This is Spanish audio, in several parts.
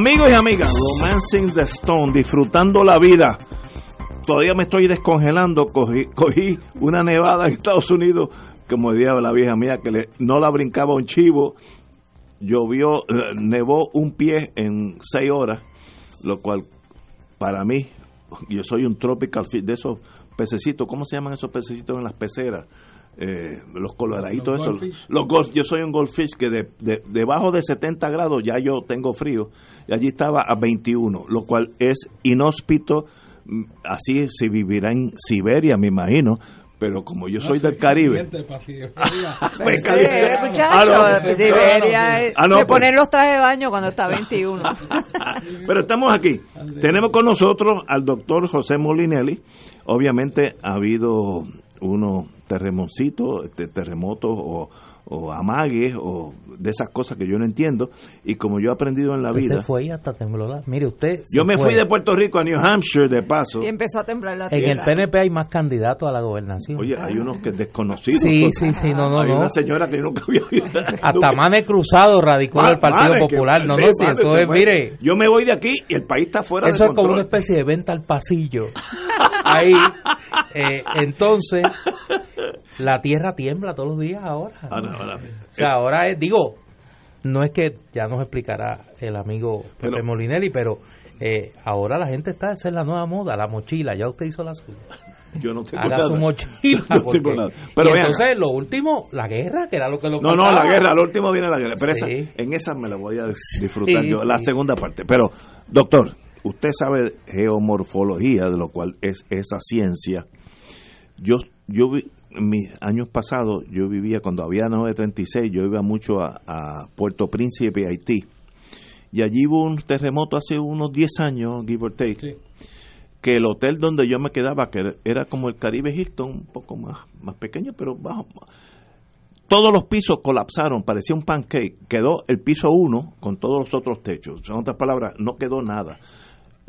Amigos y amigas, Romancing the Stone, disfrutando la vida. Todavía me estoy descongelando. Cogí, una nevada en Estados Unidos, como decía la vieja mía, que no la brincaba un chivo. Llovió, eh, nevó un pie en seis horas, lo cual para mí, yo soy un tropical fish, de esos pececitos, ¿cómo se llaman esos pececitos en las peceras? Eh, los coloraditos Los goldfish. Los golf, yo soy un goldfish que de, de- debajo de 70 grados ya yo tengo frío. Y allí estaba a 21, lo cual es inhóspito. mm, Así se vivirá en Siberia, me imagino. Pero como yo soy del Caribe. Se pues. ponen los trajes de baño cuando está 21. Pero estamos aquí. Tenemos con nosotros al doctor José Molinelli. Obviamente ha habido unos terremoncitos, este, terremotos o, o amagues o de esas cosas que yo no entiendo. Y como yo he aprendido en la Usted vida, se fue y hasta tembló la- Mire, usted. yo me fui de Puerto Rico a New Hampshire de paso. Y empezó a temblar la En el tierra. PNP hay más candidatos a la gobernación. Oye, hay unos que desconocidos. sí, sí, sí, no, no, hay no. una señora que yo nunca había oído. Hasta Mane Cruzado radicó en el Partido Mane, que- Popular. No, sí, no, si Mane eso es, fue. mire, Yo me voy de aquí y el país está fuera eso de es como una control. especie de venta al pasillo. Ahí, eh, entonces, la tierra tiembla todos los días ahora. Ah, ahora- O sea, ahora es, digo, no es que ya nos explicará el amigo Pepe Pero- Molinelli, pero eh, ahora la gente está, esa es la nueva moda, la mochila, ya usted hizo la suya. yo no tengo Haga nada. su mochila. No porque- tengo nada. Pero y entonces, lo último, la guerra, que era lo que lo No, no, la guerra, al último viene la guerra. Pero esa- en esa me la voy a disfrutar Sí, yo, la segunda parte. Pero, doctor, usted sabe geomorfología, de lo cual es esa ciencia. Yo, yo vi, mis años pasados, yo vivía, cuando había 936, yo iba mucho a, a Puerto Príncipe, Haití. Y allí hubo un terremoto hace unos 10 años, give or take, Sí. que el hotel donde yo me quedaba, que era como el Caribe Hilton, un poco más, más pequeño, pero bajo, todos los pisos colapsaron, parecía un pancake. Quedó el piso uno con todos los otros techos. En otras palabras, no quedó nada.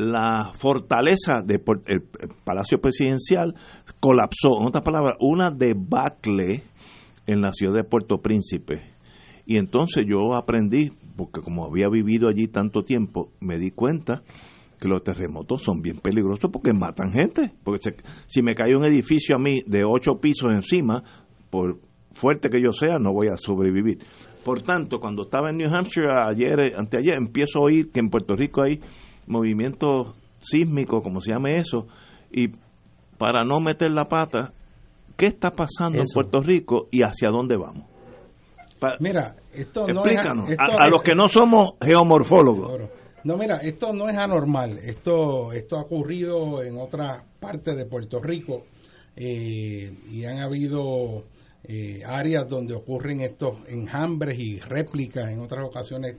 La fortaleza del Palacio Presidencial colapsó. En otras palabras, una debacle en la ciudad de Puerto Príncipe. Y entonces yo aprendí, porque como había vivido allí tanto tiempo, me di cuenta que los terremotos son bien peligrosos porque matan gente. Porque se- si me cae un edificio a mí de ocho pisos encima, por fuerte que yo sea, no voy a sobrevivir. Por tanto, cuando estaba en New Hampshire ayer, anteayer, empiezo a oír que en Puerto Rico hay movimientos sísmicos, como se llame eso, y para no meter la pata, ¿qué está pasando en. Puerto Rico y hacia dónde vamos? Pa- Mira, esto no Explícanos, es... a, esto a los que no somos geomorfólogos. No, mira, esto no es anormal. Esto, esto ha ocurrido en otras partes de Puerto Rico eh, y han habido eh, áreas donde ocurren estos enjambres y réplicas en otras ocasiones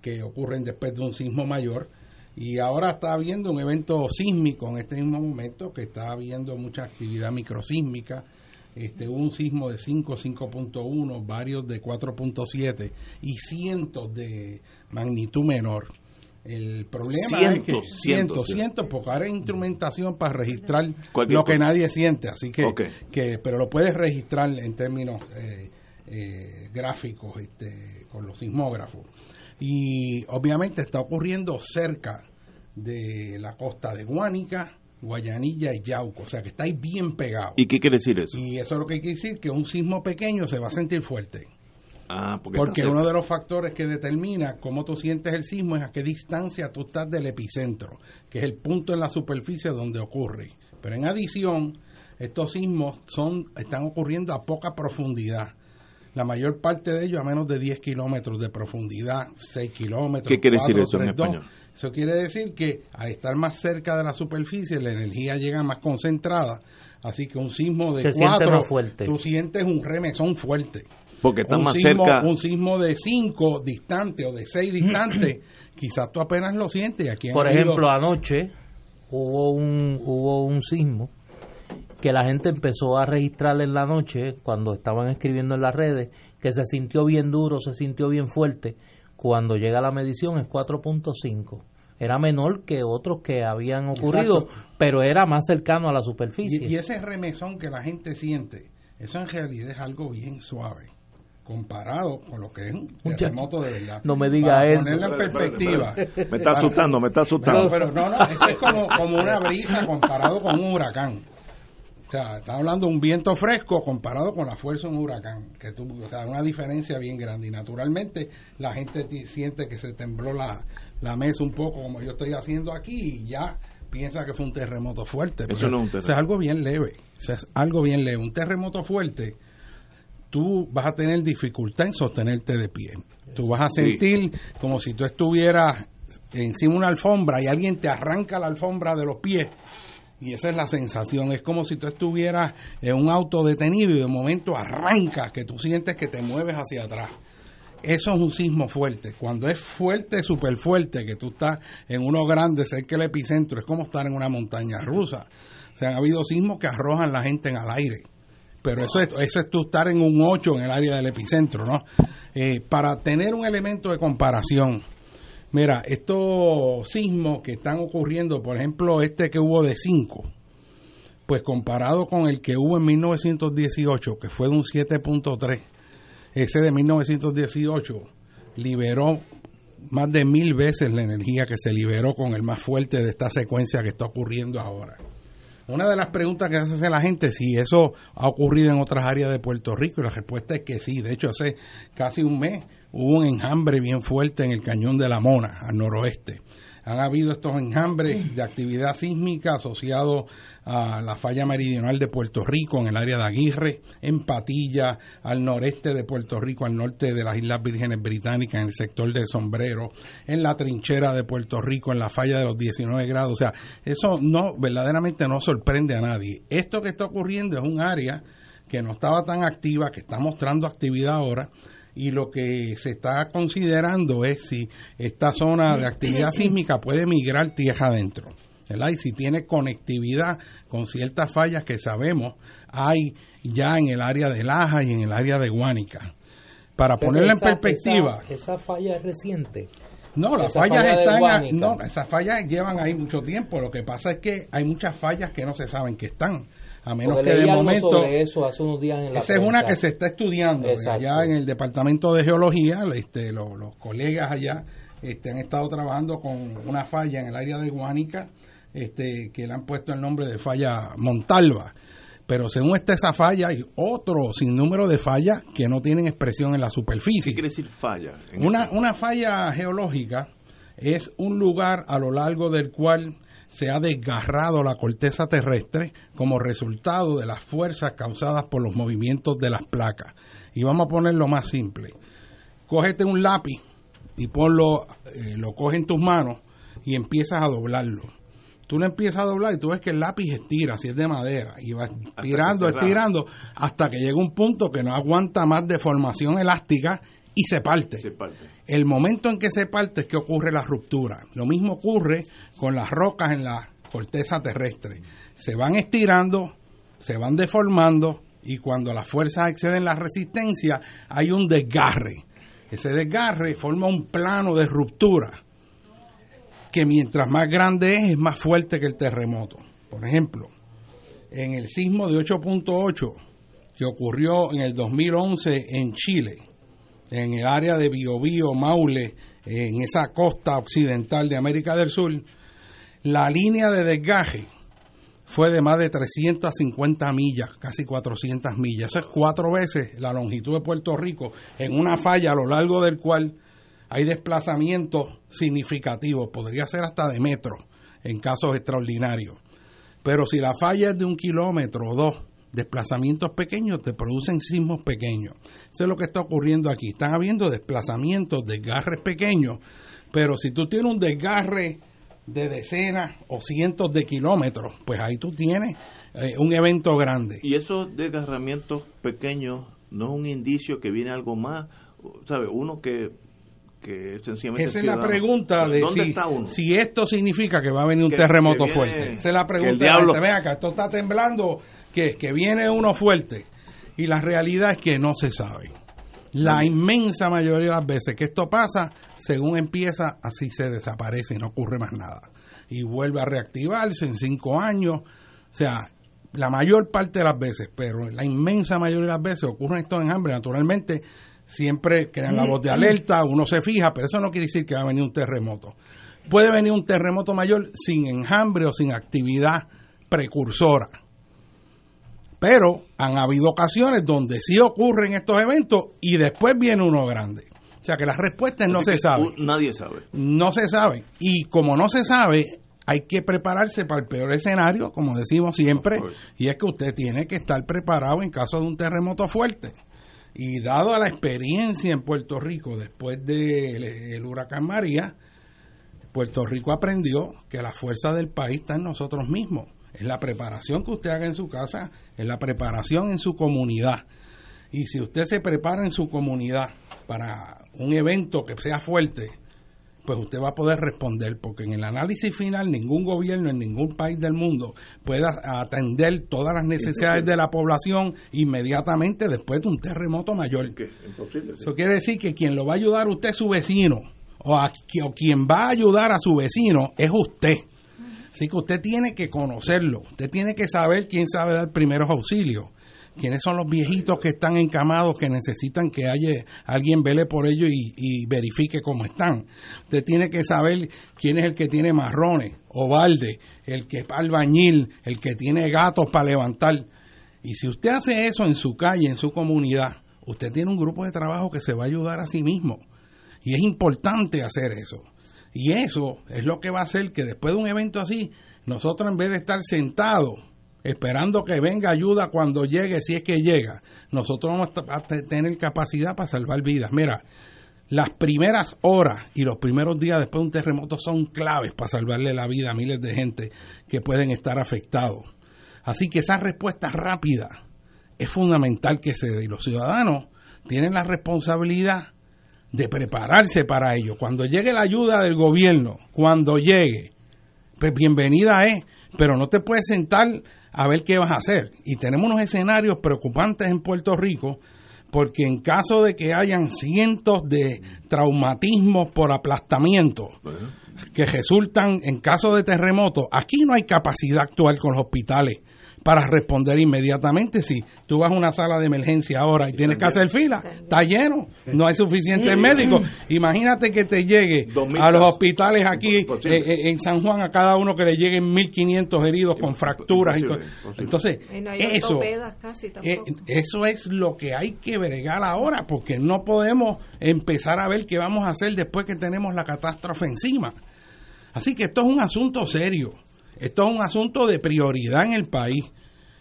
que ocurren después de un sismo mayor. Y ahora está habiendo un evento sísmico en este mismo momento, que está habiendo mucha actividad microsísmica. Este, un sismo de 5, 5.1, varios de 4.7 y cientos de magnitud menor. El problema es que Cientos, cientos, cientos, porque ahora hay instrumentación para registrar lo que cosa. nadie siente, así que, que pero lo puedes registrar en términos eh, eh, gráficos este, con los sismógrafos. Y obviamente está ocurriendo cerca de la costa de Guánica, Guayanilla y Yauco, o sea que está ahí bien pegado. ¿Y qué quiere decir eso? Y eso es lo que quiere decir que un sismo pequeño se va a sentir fuerte. Ah, porque, Porque uno de los factores que determina cómo tú sientes el sismo es a qué distancia tú estás del epicentro, que es el punto en la superficie donde ocurre. Pero en adición, estos sismos son están ocurriendo a poca profundidad. La mayor parte de ellos a menos de 10 kilómetros de profundidad, 6 kilómetros. ¿Qué quiere decir cuatro, eso en tres, dos. español? Eso quiere decir que al estar más cerca de la superficie, la energía llega más concentrada. Así que un sismo de Se siente 4, más fuerte. tú sientes un remesón fuerte. Porque está un más sismo, cerca. Un sismo de 5 distante o de 6 distante, quizás tú apenas lo sientes. Aquí Por habido- ejemplo, anoche hubo un hubo un sismo que la gente empezó a registrar en la noche cuando estaban escribiendo en las redes que se sintió bien duro, se sintió bien fuerte. Cuando llega la medición es 4.5. Era menor que otros que habían ocurrido, Exacto. pero era más cercano a la superficie. y ese remesón que la gente siente, eso en realidad es algo bien suave, comparado con lo que es un terremoto de verdad. no me diga Para eso. Ponerlo en perspectiva. Me está asustando, me está asustando. No, pero no, no, eso es como, como una brisa comparado con un huracán. O sea, está hablando de un viento fresco comparado con la fuerza de un huracán, que tú, o sea, una diferencia bien grande. Y naturalmente la gente siente que se tembló la, la mesa un poco, como yo estoy haciendo aquí, y ya piensa que fue un terremoto fuerte. Eso no es un terremoto. es algo bien leve. Es algo bien leve. Un terremoto fuerte, tú vas a tener dificultad en sostenerte de pie. Tú vas a Sí. sentir como si tú estuvieras encima de una alfombra y alguien te arranca la alfombra de los pies. Y esa es la sensación. Es como si tú estuvieras en un auto detenido y de momento arranca, que tú sientes que te mueves hacia atrás. Eso es un sismo fuerte. Cuando es fuerte, súper fuerte, que tú estás en uno grande, cerca del epicentro, es como estar en una montaña rusa. O sea, han habido sismos que arrojan la gente en el aire. Pero eso es, eso es tú estar en un 8 en el área del epicentro, ¿no? Eh, para tener un elemento de comparación, mira, estos sismos que están ocurriendo, por ejemplo, este que hubo de 5, pues comparado con el que hubo en 1918, que fue de un 7.3, ese de 1918 liberó más de mil veces la energía que se liberó con el más fuerte de esta secuencia que está ocurriendo ahora. Una de las preguntas que hace la gente es si eso ha ocurrido en otras áreas de Puerto Rico y la respuesta es que sí. De hecho, hace casi un mes hubo un enjambre bien fuerte en el cañón de la Mona, al noroeste. Han habido estos enjambres de actividad sísmica asociados a la falla meridional de Puerto Rico, en el área de Aguirre, en Patilla, al noreste de Puerto Rico, al norte de las Islas Vírgenes Británicas, en el sector del Sombrero, en la trinchera de Puerto Rico, en la falla de los 19 grados. O sea, eso no, verdaderamente no sorprende a nadie. Esto que está ocurriendo es un área que no estaba tan activa, que está mostrando actividad ahora, y lo que se está considerando es si esta zona de actividad sísmica puede migrar tierra adentro. ¿verdad? Y si tiene conectividad con ciertas fallas que sabemos hay ya en el área de Laja y en el área de Guánica. Para Pero ponerla en perspectiva, Esa, esa falla es reciente. no, las fallas falla están, no, esas fallas llevan ahí mucho tiempo. Lo que pasa es que hay muchas fallas que no se saben que están, a menos Porque que de momento sobre eso hace unos días en la esa es una que se está estudiando Exacto. allá en el departamento de geología. Este, los, los colegas allá este, han estado trabajando con una falla en el área de Guánica, este, que le han puesto el nombre de falla Montalva. Pero según está esa falla, hay otro sinnúmero de fallas que no tienen expresión en la ¿Qué superficie. quiere decir falla? Una falla geológica es un lugar a lo largo del cual se ha desgarrado la corteza terrestre como resultado de las fuerzas causadas por los movimientos de las placas. Y vamos a ponerlo más simple. Cógete un lápiz y ponlo, eh, lo coges en tus manos y empiezas a doblarlo. Tú lo empiezas a doblar y tú ves que el lápiz estira, si es de madera, y vas que tirando, se raja. estirando, hasta que llega un punto que no aguanta más deformación elástica y se parte. Se parte. El momento en que se parte es que ocurre la ruptura. Lo mismo ocurre con las rocas en la corteza terrestre. Se van estirando, se van deformando y cuando las fuerzas exceden la resistencia hay un desgarre. Ese desgarre forma un plano de ruptura que mientras más grande es, es más fuerte que el terremoto. Por ejemplo, en el sismo de 8.8 que ocurrió en el 2011 en Chile, en el área de Biobío, Maule, en esa costa occidental de América del Sur, la línea de desgaje fue de más de 350 millas, casi 400 millas. Eso es cuatro veces la longitud de Puerto Rico en una falla a lo largo del cual hay desplazamientos significativos, podría ser hasta de metro en casos extraordinarios. Pero si la falla es de un kilómetro o dos desplazamientos pequeños te producen sismos pequeños. Eso es lo que está ocurriendo aquí. Están habiendo desplazamientos, desgarres pequeños, pero si tú tienes un desgarre de decenas o cientos de kilómetros, pues ahí tú tienes eh, un evento grande. Y esos desgarramientos pequeños no es un indicio que viene algo más, ¿sabe? Uno que, que sencillamente... Esa es la pregunta de ¿Dónde si, está uno? si esto significa que va a venir un Que- terremoto que viene- fuerte. Esa es la pregunta. diablo-. Ven acá, esto está temblando, que, que viene uno fuerte. Y la realidad es que no se sabe. La inmensa mayoría de las veces que esto pasa, según empieza, así se desaparece y no ocurre más nada. Y vuelve a reactivarse en cinco años. O sea, la mayor parte de las veces, pero la inmensa mayoría de las veces ocurren estos enjambres. Naturalmente, siempre crean la voz de alerta, uno se fija, pero eso no quiere decir que va a venir un terremoto. Puede venir un terremoto mayor sin enjambre o sin actividad precursora. Pero han habido ocasiones donde sí ocurren estos eventos y después viene uno grande. O sea que las respuestas no Así se saben. Nadie sabe. No se sabe. Y como no se sabe, hay que prepararse para el peor escenario, como decimos siempre, y es que usted tiene que estar preparado en caso de un terremoto fuerte. Y dado a la experiencia en Puerto Rico después del huracán María, Puerto Rico aprendió que la fuerza del país está en nosotros mismos. Es la preparación que usted haga en su casa, es la preparación en su comunidad. Y si usted se prepara en su comunidad para un evento que sea fuerte, pues usted va a poder responder, porque en el análisis final ningún gobierno en ningún país del mundo puede atender todas las necesidades de la población inmediatamente después de un terremoto mayor. Que imposible. sí. Eso quiere decir que quien lo va a ayudar a usted es su vecino, o, a- o quien va a ayudar a su vecino es usted. Así que usted tiene que conocerlo, usted tiene que saber quién sabe dar primeros auxilios, quiénes son los viejitos que están encamados que necesitan que haya alguien vele por ellos y, verifique cómo están. Usted tiene que saber quién es el que tiene marrones o balde, el que es albañil, el que tiene gatos para levantar. Y si usted hace eso en su calle, en su comunidad, usted tiene un grupo de trabajo que se va a ayudar a sí mismo. Y es importante hacer eso. Y eso es lo que va a hacer que después de un evento así, nosotros en vez de estar sentados esperando que venga ayuda cuando llegue, si es que llega, nosotros vamos a tener capacidad para salvar vidas. Mira, las primeras horas y los primeros días después de un terremoto son claves para salvarle la vida a miles de gente que pueden estar afectados. Así que esa respuesta rápida es fundamental que se dé. Y los ciudadanos tienen la responsabilidad de prepararse para ello. Cuando llegue la ayuda del gobierno, cuando llegue, pues bienvenida es, pero no te puedes sentar a ver qué vas a hacer. Y tenemos unos escenarios preocupantes en Puerto Rico, porque en caso de que hayan cientos de traumatismos por aplastamiento que resultan en caso de terremoto, aquí no hay capacidad actual con los hospitales para responder inmediatamente. Si tú vas a una sala de emergencia ahora y tienes que hacer fila, está lleno, no hay suficientes médicos. Imagínate que te llegue a los hospitales aquí eh, eh, en San Juan a cada uno que le lleguen 1.500 heridos con fracturas. Imposible, imposible. Entonces, Y no hay eso, casi eh, tampoco. eso es lo que hay que bregar ahora, porque no podemos empezar a ver qué vamos a hacer después que tenemos la catástrofe encima. Así que esto es un asunto serio, esto es un asunto de prioridad en el país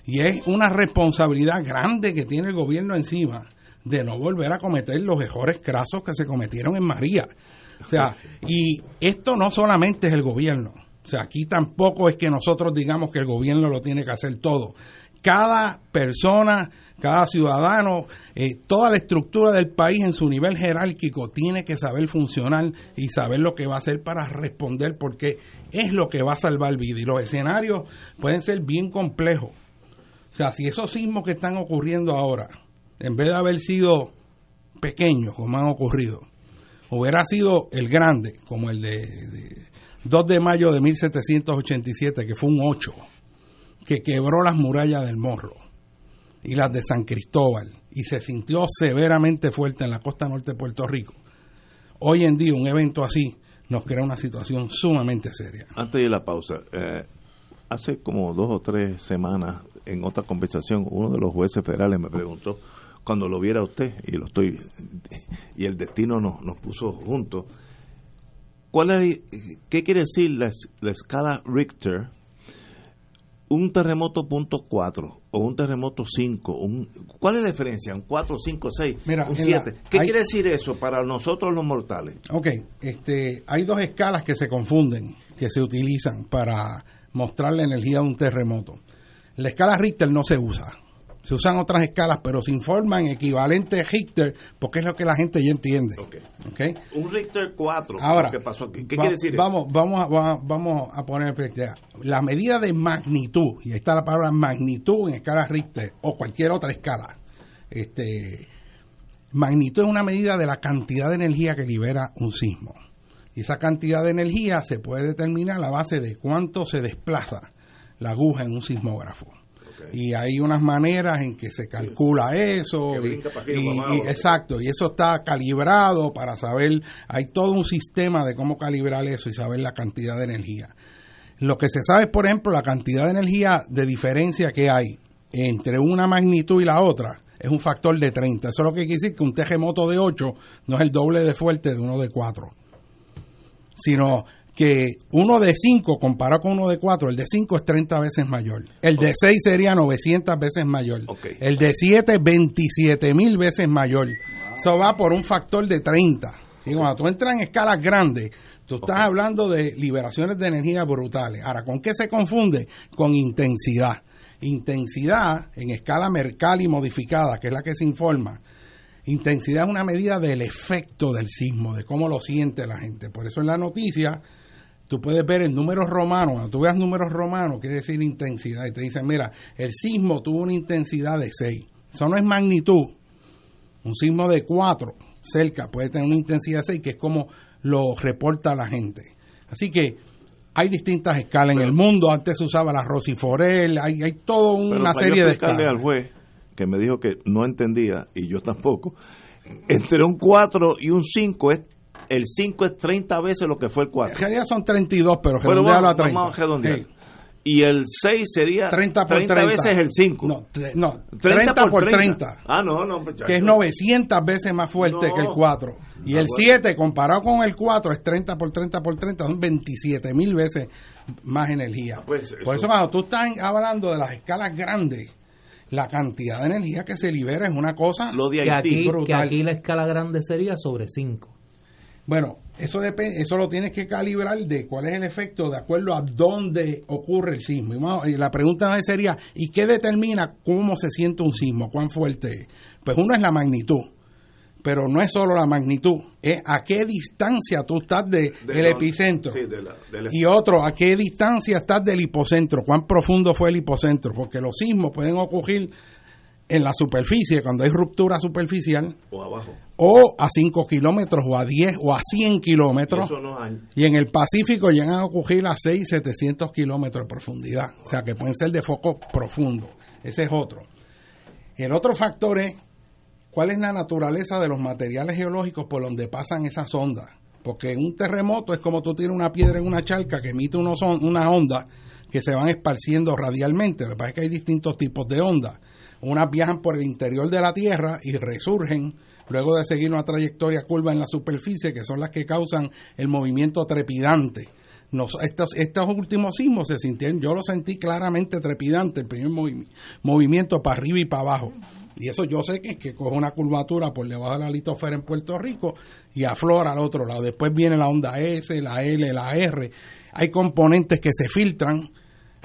y es una responsabilidad grande que tiene el gobierno encima de no volver a cometer los errores crasos que se cometieron en María. O sea, y esto no solamente es el gobierno, o sea, aquí tampoco es que nosotros digamos que el gobierno lo tiene que hacer todo. Cada persona, cada ciudadano, eh, toda la estructura del país en su nivel jerárquico tiene que saber funcionar y saber lo que va a hacer para responder porque es lo que va a salvar vida. Y los escenarios pueden ser bien complejos. O sea, si esos sismos que están ocurriendo ahora, en vez de haber sido pequeños como han ocurrido, hubiera sido el grande, como el de, de 2 de mayo de 1787, que fue un 8, que quebró las murallas del Morro y las de San Cristóbal y se sintió severamente fuerte en la costa norte de Puerto Rico. Hoy en día un evento así nos crea una situación sumamente seria. Antes de la pausa, eh, hace como dos o tres semanas, en otra conversación, uno de los jueces federales me preguntó, cuando lo viera usted, y lo estoy, y el destino nos, nos puso juntos, ¿cuál es, ¿qué quiere decir la, es- la escala Richter un terremoto punto 4 o un terremoto 5, un, ¿cuál es la diferencia? ¿Un 4, 5, 6, Mira, un en 7? la- ¿Qué hay- quiere decir eso para nosotros los mortales? Ok, este, hay dos escalas que se confunden, que se utilizan para mostrar la energía de un terremoto. La escala Richter no se usa. Se usan otras escalas, pero se informan equivalente Richter, porque es lo que la gente ya entiende. Un Richter 4, Ahora, ¿qué pasó aquí? ¿Qué va- quiere decir eso? vamos, Vamos a, va- vamos a poner. La medida de magnitud, y ahí está la palabra magnitud en escala Richter o cualquier otra escala. Este, magnitud es una medida de la cantidad de energía que libera un sismo. Y esa cantidad de energía se puede determinar a la base de cuánto se desplaza la aguja en un sismógrafo. Y hay unas maneras en que se calcula eso. Y- y- y- exacto, y eso está calibrado para saber, hay todo un sistema de cómo calibrar eso y saber la cantidad de energía. Lo que se sabe es, por ejemplo, la cantidad de energía de diferencia que hay entre una magnitud y la otra es un factor de 30. Eso es lo que quiere decir que un terremoto de 8 no es el doble de fuerte de uno de 4 sino que uno de 5 comparado con uno de 4, el de 5 es 30 veces mayor. El de 6 sería 900 veces mayor. El de 7, 27 mil veces mayor. Eso va por un factor de 30. ¿Sí? Cuando tú entras en escalas grandes, tú estás hablando de liberaciones de energía brutales. Ahora, ¿con qué se confunde? Con intensidad. Intensidad en escala Mercalli modificada, que es la que se informa, Intensidad es una medida del efecto del sismo, de cómo lo siente la gente. Por eso en la noticia tú puedes ver en números romanos, cuando tú veas números romanos, quiere decir intensidad. Y te dicen, mira, el sismo tuvo una intensidad de 6. Eso no es magnitud. Un sismo de 4 cerca puede tener una intensidad de 6, que es como lo reporta la gente. Así que hay distintas escalas en el mundo. Antes se usaba la Rosiforel, hay, hay toda una serie yo de escalas. al juez, que me dijo que no entendía, y yo tampoco, entre un 4 y un 5, es, el 5 es 30 veces lo que fue el En 4. realidad son 32, pero Pero redondealo vamos, a 30. vamos a redondear. Sí. Y el 6 sería 30 por 30. veces el 5. No, no 30, por 30, Ah, no, no, muchacho. que es 900 veces más fuerte No. que el 4. Y Ah, el bueno. 7, comparado con el 4, es 30 por 30 por 30, son 27 mil veces más energía. Ah, pues, Por eso- cuando tú estás hablando de las escalas grandes, la cantidad de energía que se libera es una cosa... Lo de Que Haití. aquí, que brutal. aquí la escala grande sería sobre 5. Bueno, eso depende, eso lo tienes que calibrar de cuál es el efecto de acuerdo a dónde ocurre el sismo. Y y la pregunta sería, ¿y qué determina cómo se siente un sismo? ¿Cuán fuerte es? Pues uno es la magnitud, pero no es solo la magnitud, es a qué distancia tú estás de, de del la- epicentro. Sí, de la- del- Y otro, ¿a qué distancia estás del hipocentro? ¿Cuán profundo fue el hipocentro? Porque los sismos pueden ocurrir en la superficie, cuando hay ruptura superficial, o abajo. o a 5 kilómetros, o a 10, o a 100 kilómetros. No. Y en el Pacífico llegan a ocurrir a 6, 700 kilómetros de profundidad. O sea, que pueden ser de foco profundo. Ese es otro. El otro factor es cuál es la naturaleza de los materiales geológicos por donde pasan esas ondas. Porque en un terremoto es como tú tienes una piedra en una charca que emite unos on- unas ondas que se van esparciendo radialmente. Lo que pasa es que hay distintos tipos de ondas. Unas viajan por el interior de la Tierra y resurgen luego de seguir una trayectoria curva en la superficie, que son las que causan el movimiento trepidante. Estos, últimos sismos se sintieron, yo lo sentí claramente trepidante, el primer movi- movimiento para arriba y para abajo. Y eso yo sé que que coge una curvatura por debajo de la litosfera en Puerto Rico y aflora al otro lado. Después viene la onda S, la L, la R. Hay componentes que se filtran,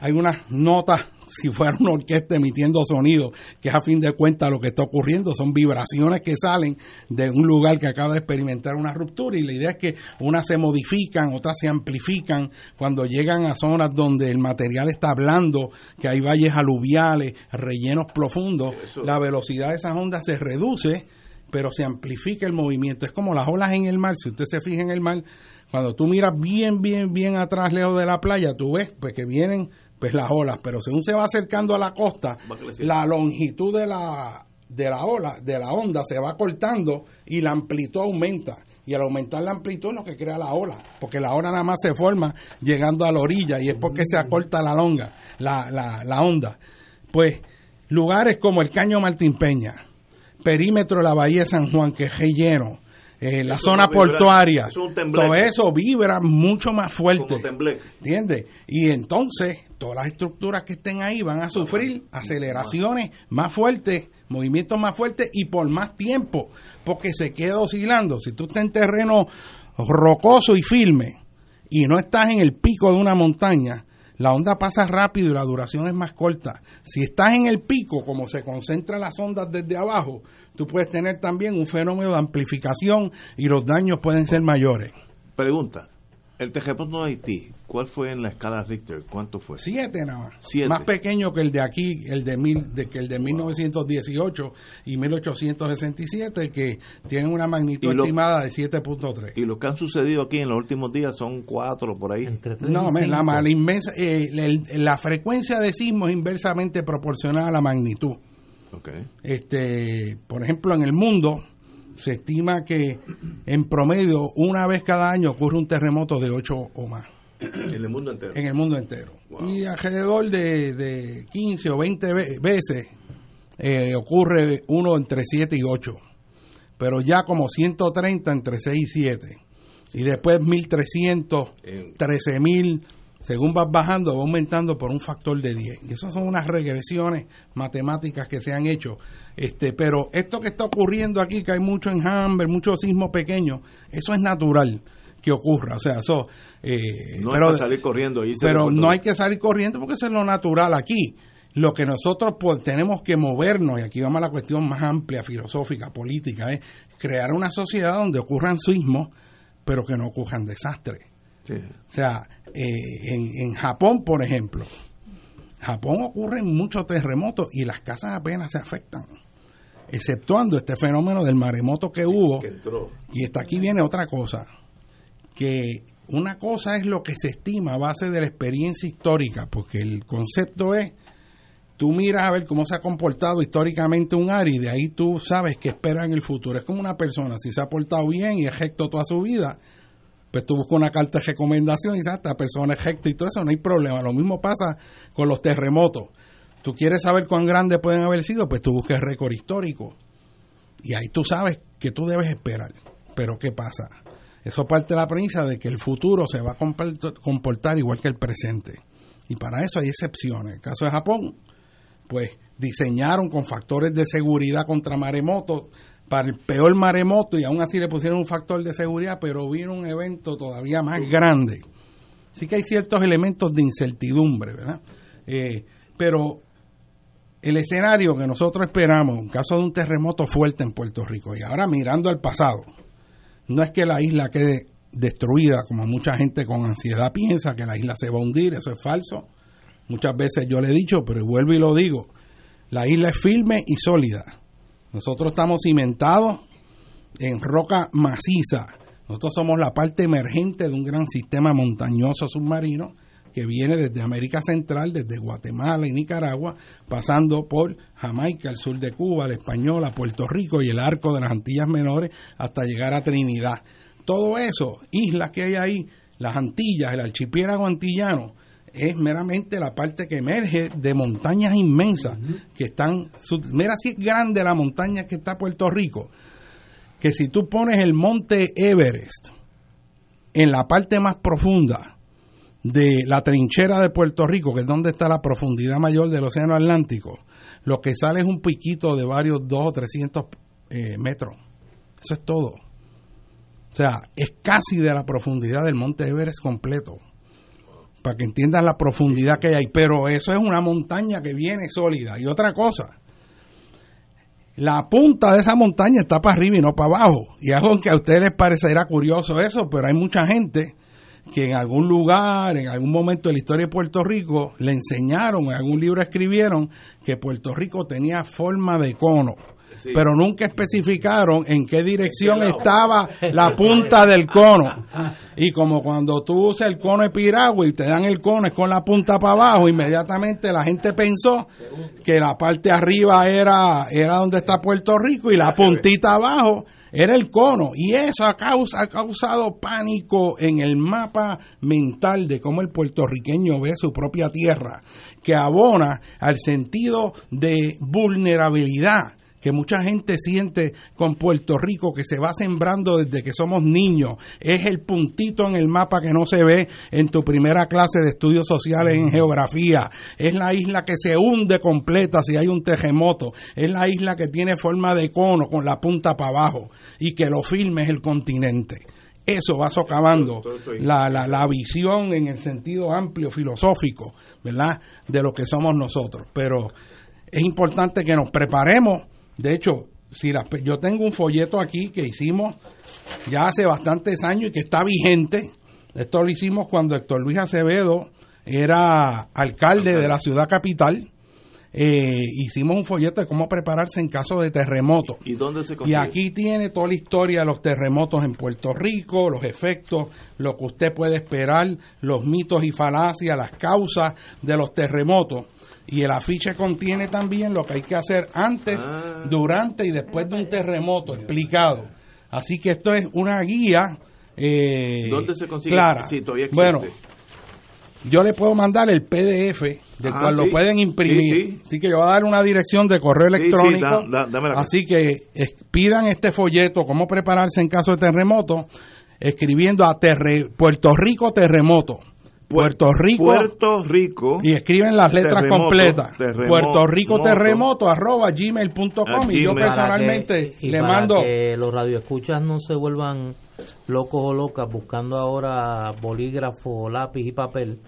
hay unas notas, si fuera una orquesta emitiendo sonido, que es a fin de cuentas lo que está ocurriendo, son vibraciones que salen de un lugar que acaba de experimentar una ruptura y la idea es que unas se modifican, otras se amplifican. Cuando llegan a zonas donde el material está blando, que hay valles aluviales, rellenos profundos, Eso- la velocidad de esas ondas se reduce, pero se amplifica el movimiento. Es como las olas en el mar, si usted se fija en el mar, cuando tú miras bien, bien, bien atrás, lejos de la playa, tú ves pues que vienen pues las olas, pero según se va acercando a la costa, la longitud de la de la ola, de la onda se va cortando y la amplitud aumenta. Y al aumentar la amplitud es lo que crea la ola, porque la ola nada más se forma llegando a la orilla y es porque se acorta la longa, la, la, la onda. Pues lugares como el Caño Martín Peña, perímetro de la Bahía de San Juan, que es relleno, eh, la Eso zona no portuaria, es todo eso vibra mucho más fuerte. ¿Entiendes? Y entonces todas las estructuras que estén ahí van a sufrir aceleraciones más fuertes, movimientos más fuertes y por más tiempo, porque se queda oscilando. Si tú estás en terreno rocoso y firme y no estás en el pico de una montaña, la onda pasa rápido y la duración es más corta. Si estás en el pico, como se concentran las ondas desde abajo, tú puedes tener también un fenómeno de amplificación y los daños pueden ser mayores. Pregunta, el terremoto de Haití, ¿cuál fue en la escala Richter? ¿Cuánto fue? Siete nada más. Siete. Más pequeño que el de aquí, el de, mil, de que el de 1918 y 1867, que tienen una magnitud lo- estimada de 7.3. Y lo que han sucedido aquí en los últimos días son cuatro por ahí. Entre tres No, y la, la inmensa, eh, el- la frecuencia de sismo es inversamente proporcional a la magnitud. Ok. Este, por ejemplo, en el mundo se estima que en promedio una vez cada año ocurre un terremoto de 8 o más En el mundo entero. en el mundo entero. Wow. Y alrededor de, de 15 o 20 ve- veces eh, ocurre uno entre 7 y 8. Pero ya como 130 entre 6 y 7. Y después 1300, En- 13000, según vas bajando, va aumentando por un factor de 10. Y esas son unas regresiones matemáticas que se han hecho. Este, pero esto que está ocurriendo aquí, que hay mucho enjambre, mucho sismo pequeño, eso es natural que ocurra. O sea, eso. eh, No pero- es para salir corriendo. pero no hay que salir corriendo porque eso es lo natural aquí. Lo que nosotros pues, tenemos que movernos, y aquí vamos a la cuestión más amplia, filosófica, política, es crear una sociedad donde ocurran sismos, pero que no ocurran desastres. Sí. O sea, eh, en, en Japón, por ejemplo, Japón ocurren muchos terremotos y las casas apenas se afectan, exceptuando este fenómeno del maremoto que hubo. Que entró. Y hasta aquí viene otra cosa, que una cosa es lo que se estima a base de la experiencia histórica, porque el concepto es, tú miras a ver cómo se ha comportado históricamente un área y de ahí tú sabes qué espera en el futuro. Es como una persona, si se ha portado bien y es recto toda su vida, pues tú buscas una carta de recomendación y dices, "Ah, esta persona es y todo eso, no hay problema. Lo mismo pasa con los terremotos. Tú quieres saber cuán grandes pueden haber sido, pues tú buscas récord histórico. Y ahí tú sabes que tú debes esperar. Pero ¿qué pasa? Eso parte de la premisa de que el futuro se va a comport- comportar igual que el presente. Y para eso hay excepciones. El caso de Japón, pues diseñaron con factores de seguridad contra maremotos para el peor maremoto y aún así le pusieron un factor de seguridad, pero vino un evento todavía más grande. Sí que hay ciertos elementos de incertidumbre, ¿verdad? Eh, pero el escenario que nosotros esperamos, en caso de un terremoto fuerte en Puerto Rico, y ahora mirando al pasado, no es que la isla quede destruida, como mucha gente con ansiedad piensa que la isla se va a hundir, eso es falso. Muchas veces yo le he dicho, pero vuelvo y lo digo, la isla es firme y sólida. Nosotros estamos cimentados en roca maciza. Nosotros somos la parte emergente de un gran sistema montañoso submarino que viene desde América Central, desde Guatemala y Nicaragua, pasando por Jamaica, el sur de Cuba, la Española, Puerto Rico y el arco de las Antillas Menores hasta llegar a Trinidad. Todo eso, islas que hay ahí, las Antillas, el archipiélago antillano, es meramente la parte que emerge de montañas inmensas que están... Mira si es grande la montaña que está Puerto Rico, que si tú pones el monte Everest en la parte más profunda de la trinchera de Puerto Rico, que es donde está la profundidad mayor del Océano Atlántico, lo que sale es un piquito de varios 2 o 300 eh, metros. Eso es todo. O sea, es casi de la profundidad del monte Everest completo. Para que entiendan la profundidad que hay. Pero eso es una montaña que viene sólida. Y otra cosa, la punta de esa montaña está para arriba y no para abajo. Y algo que a ustedes les parecerá curioso eso, pero hay mucha gente que en algún lugar, en algún momento de la historia de Puerto Rico, le enseñaron, en algún libro escribieron que Puerto Rico tenía forma de cono. Sí. Pero nunca especificaron en qué dirección estaba la punta del cono. Y como cuando tú usas el cono de piragua y te dan el cono es con la punta para abajo, inmediatamente la gente pensó que la parte arriba era, era donde está Puerto Rico y la puntita abajo era el cono. Y eso ha, causa- ha causado pánico en el mapa mental de cómo el puertorriqueño ve su propia tierra, que abona al sentido de vulnerabilidad que mucha gente siente con Puerto Rico que se va sembrando desde que somos niños. Es el puntito en el mapa que no se ve en tu primera clase de estudios sociales en geografía. Es la isla que se hunde completa si hay un terremoto. Es la isla que tiene forma de cono con la punta para abajo y que lo firme es el continente. Eso va socavando la, la, la visión en el sentido amplio filosófico, ¿verdad? De lo que somos nosotros. Pero es importante que nos preparemos. De hecho, si las yo tengo un folleto aquí que hicimos ya hace bastantes años y que está vigente. Esto lo hicimos cuando Héctor Luis Acevedo era alcalde de la ciudad capital. Eh, hicimos un folleto de cómo prepararse en caso de terremoto. ¿Y dónde se Y aquí tiene toda la historia de los terremotos en Puerto Rico, los efectos, lo que usted puede esperar, los mitos y falacias, las causas de los terremotos. Y el afiche contiene también lo que hay que hacer antes, Ah. durante y después de un terremoto explicado. Así que esto es una guía eh, ¿Dónde se consigue? clara. Sí, todavía existe. bueno, yo le puedo mandar el PDF del Ajá, cual sí. lo pueden imprimir. Sí, sí. Así que yo voy a dar una dirección de correo electrónico. da- da-. Así que pidan este folleto, cómo prepararse en caso de terremoto, escribiendo a terre- Puerto Rico terremoto. Puerto Rico Puerto Rico. y escriben las letras Terremoto, completas. terremoto, Puerto Rico moto. terremoto arroba gmail.com y yo personalmente que- y le para mando que los radioescuchas no se vuelvan locos o locas buscando ahora bolígrafo, lápiz y papel.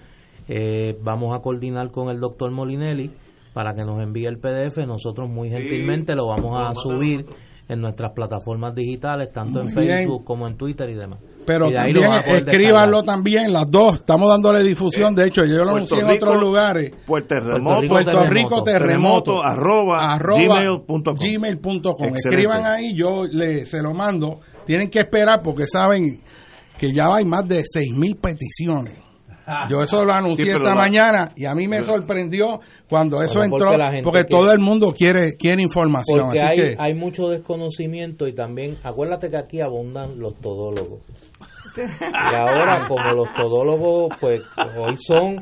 eh, vamos a coordinar con el doctor Molinelli para que nos envíe el PDF. Nosotros muy gentilmente lo vamos a subir en nuestras plataformas digitales, tanto en bien. Facebook como en Twitter y demás. Pero también escríbanlo también, las dos. Estamos dándole difusión. de hecho, yo lo anuncié en otros lugares. Puerto Puerto Remoto. Rico Puerto terremoto. Rico terremoto. Terremoto, arroba, gmail.com. gmail.com. Excelente. Escriban ahí, yo le, se lo mando. Tienen que esperar porque saben que ya hay más de seis mil peticiones. Yo eso lo anuncié Sí, esta la- mañana y a mí me sorprendió cuando eso Bueno, porque entró, porque quiere- todo el mundo quiere quiere información. Porque así hay, que, hay mucho desconocimiento y también, acuérdate que aquí abundan los todólogos. Y ahora, como los todólogos, pues hoy son,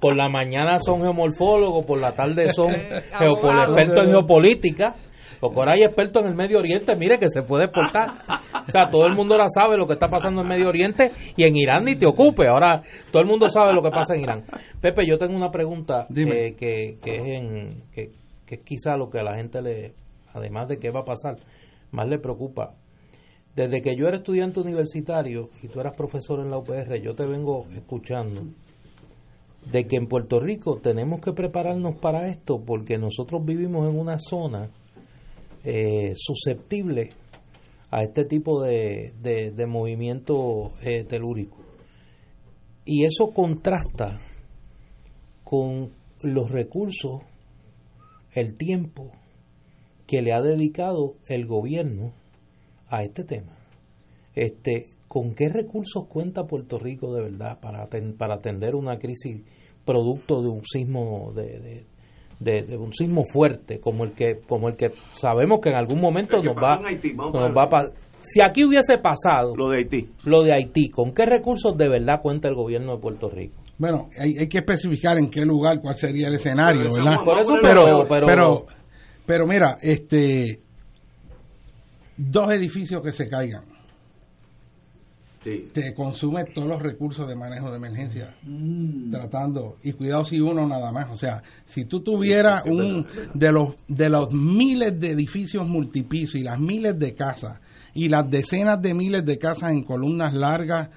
por la mañana son geomorfólogos, por la tarde son expertos en geopolítica, porque ahora hay expertos en el Medio Oriente, mire que se puede exportar. O sea, todo el mundo ahora sabe lo que está pasando en Medio Oriente y en Irán ni te ocupe, ahora todo el mundo sabe lo que pasa en Irán. Pepe, yo tengo una pregunta Dime. eh, que, que es en, que, que es quizá lo que a la gente le, además de qué va a pasar, más le preocupa. Desde que yo era estudiante universitario y tú eras profesor en la UPR, yo te vengo escuchando de que en Puerto Rico tenemos que prepararnos para esto porque nosotros vivimos en una zona eh, susceptible a este tipo de, de, de movimiento eh, telúrico. Y eso contrasta con los recursos, el tiempo que le ha dedicado el gobierno a este tema. Este, ¿Con qué recursos cuenta Puerto Rico de verdad para, para atender una crisis producto de un sismo de, de- de- de un sismo fuerte como el que como el que sabemos que en algún momento nos va, Haití, nos a- va a si aquí hubiese pasado Lo de Haití. lo de Haití, ¿con qué recursos de verdad cuenta el gobierno de Puerto Rico? bueno, hay, hay que especificar en qué lugar, cuál sería el escenario, Pero ¿verdad? Por eso, pero, pero, pero, pero, pero mira, este, dos edificios que se caigan, Sí. te consume todos los recursos de manejo de emergencia, tratando, y cuidado si uno nada más, o sea, si tú tuvieras un, de los, de los miles de edificios multipiso y las miles de casas, y las decenas de miles de casas en columnas largas,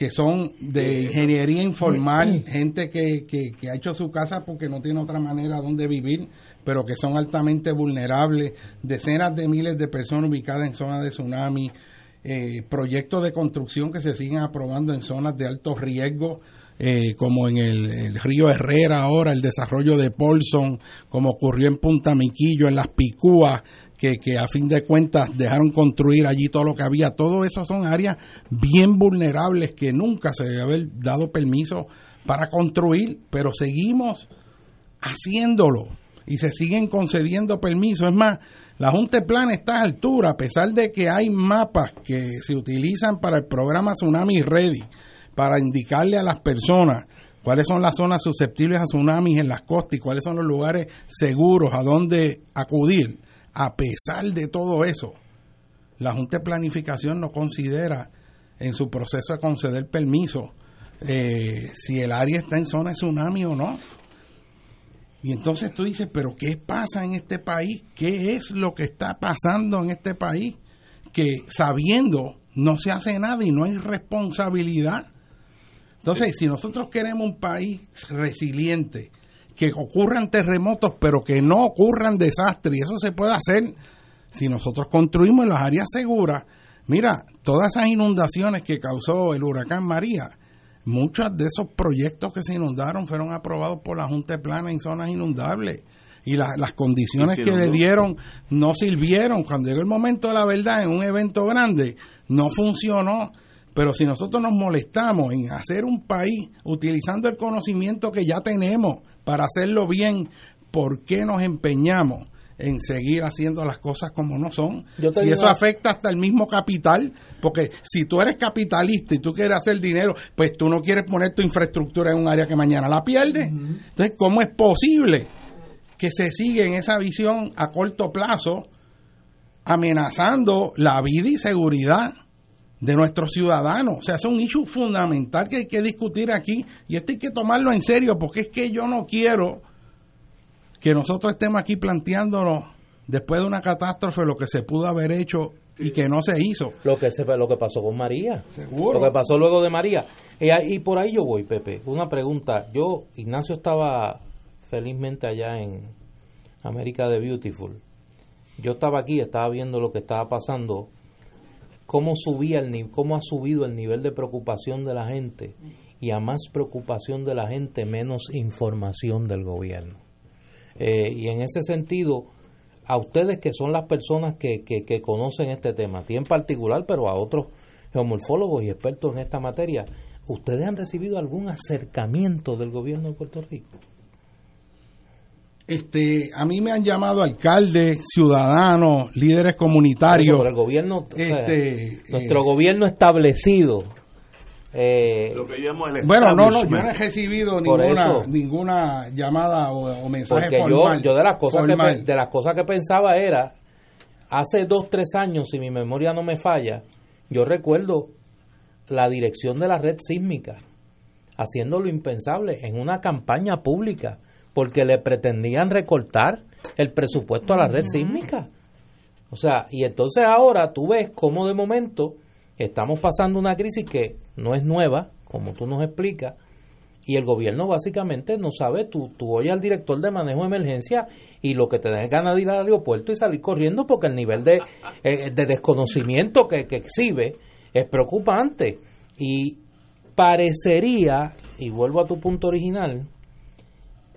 que son de ingeniería informal, gente que, que, que ha hecho su casa porque no tiene otra manera donde vivir, pero que son altamente vulnerables, decenas de miles de personas ubicadas en zonas de tsunami, eh, proyectos de construcción que se siguen aprobando en zonas de alto riesgo, eh, como en el, el río Herrera ahora, el desarrollo de Polson, como ocurrió en Punta Miquillo, en las Picúas, que, a fin de cuentas dejaron construir allí todo lo que había. Todo eso son áreas bien vulnerables que nunca se debe haber dado permiso para construir, pero seguimos haciéndolo y se siguen concediendo permisos. Es más, la Junta de Plan está a altura, a pesar de que hay mapas que se utilizan para el programa Tsunami Ready, para indicarle a las personas cuáles son las zonas susceptibles a tsunamis en las costas y cuáles son los lugares seguros a donde acudir. A pesar de todo eso, la Junta de Planificación no considera en su proceso de conceder permiso eh, si el área está en zona de tsunami o no. Y entonces tú dices, pero ¿qué pasa en este país? ¿Qué es lo que está pasando en este país? Que sabiendo no se hace nada y no hay responsabilidad. Entonces, si nosotros queremos un país resiliente, que ocurran terremotos, pero que no ocurran desastres, y eso se puede hacer si nosotros construimos las áreas seguras. Mira, todas esas inundaciones que causó el huracán María, muchos de esos proyectos que se inundaron fueron aprobados por la Junta de Plana en zonas inundables y la- las condiciones que le dieron no sirvieron. Cuando llegó el momento de la verdad en un evento grande, no funcionó. Pero si nosotros nos molestamos en hacer un país utilizando el conocimiento que ya tenemos para hacerlo bien, ¿por qué nos empeñamos en seguir haciendo las cosas como no son? Yo Si eso afecta hasta el mismo capital, porque si tú eres capitalista y tú quieres hacer dinero, pues tú no quieres poner tu infraestructura en un área que mañana la pierdes. Entonces, ¿cómo es posible que se siga en esa visión a corto plazo amenazando la vida y seguridad de nuestros ciudadanos? O sea, es un issue fundamental que hay que discutir aquí y esto hay que tomarlo en serio porque es que yo no quiero que nosotros estemos aquí planteándonos después de una catástrofe lo que se pudo haber hecho y que no se hizo. Lo que, se, lo que pasó con María. Seguro. Lo que pasó luego de María. Y, ahí- y por ahí yo voy, Pepe. Una pregunta. Yo, Ignacio estaba felizmente allá en América de Beautiful. Yo estaba aquí, estaba viendo lo que estaba pasando, cómo subía el cómo ha subido el nivel de preocupación de la gente y a más preocupación de la gente menos información del gobierno. Eh, y en ese sentido, a ustedes que son las personas que, que, que conocen este tema, a ti en particular, pero a otros geomorfólogos y expertos en esta materia, ¿ustedes han recibido algún acercamiento del gobierno de Puerto Rico? Este, a mí me han llamado alcaldes, ciudadanos, líderes comunitarios. Por el gobierno, o sea, Este, nuestro eh, gobierno establecido. eh, Lo que llamo el Bueno, no, no, yo no he recibido ninguna, eso. ninguna llamada o, o mensaje porque formal. yo, yo de las cosas que formal. de las cosas que pensaba era hace dos tres años si mi memoria no me falla yo recuerdo la dirección de la red sísmica haciendo lo impensable en una campaña pública porque le pretendían recortar el presupuesto a la red sísmica. O sea y entonces ahora tú ves cómo de momento estamos pasando una crisis que no es nueva como tú nos explicas y el gobierno básicamente no sabe, tú, tú oyes al director de manejo de emergencia y lo que te da es ganas de ir al aeropuerto y salir corriendo porque el nivel de, eh, de desconocimiento que, que exhibe es preocupante. Y parecería, y vuelvo a tu punto original,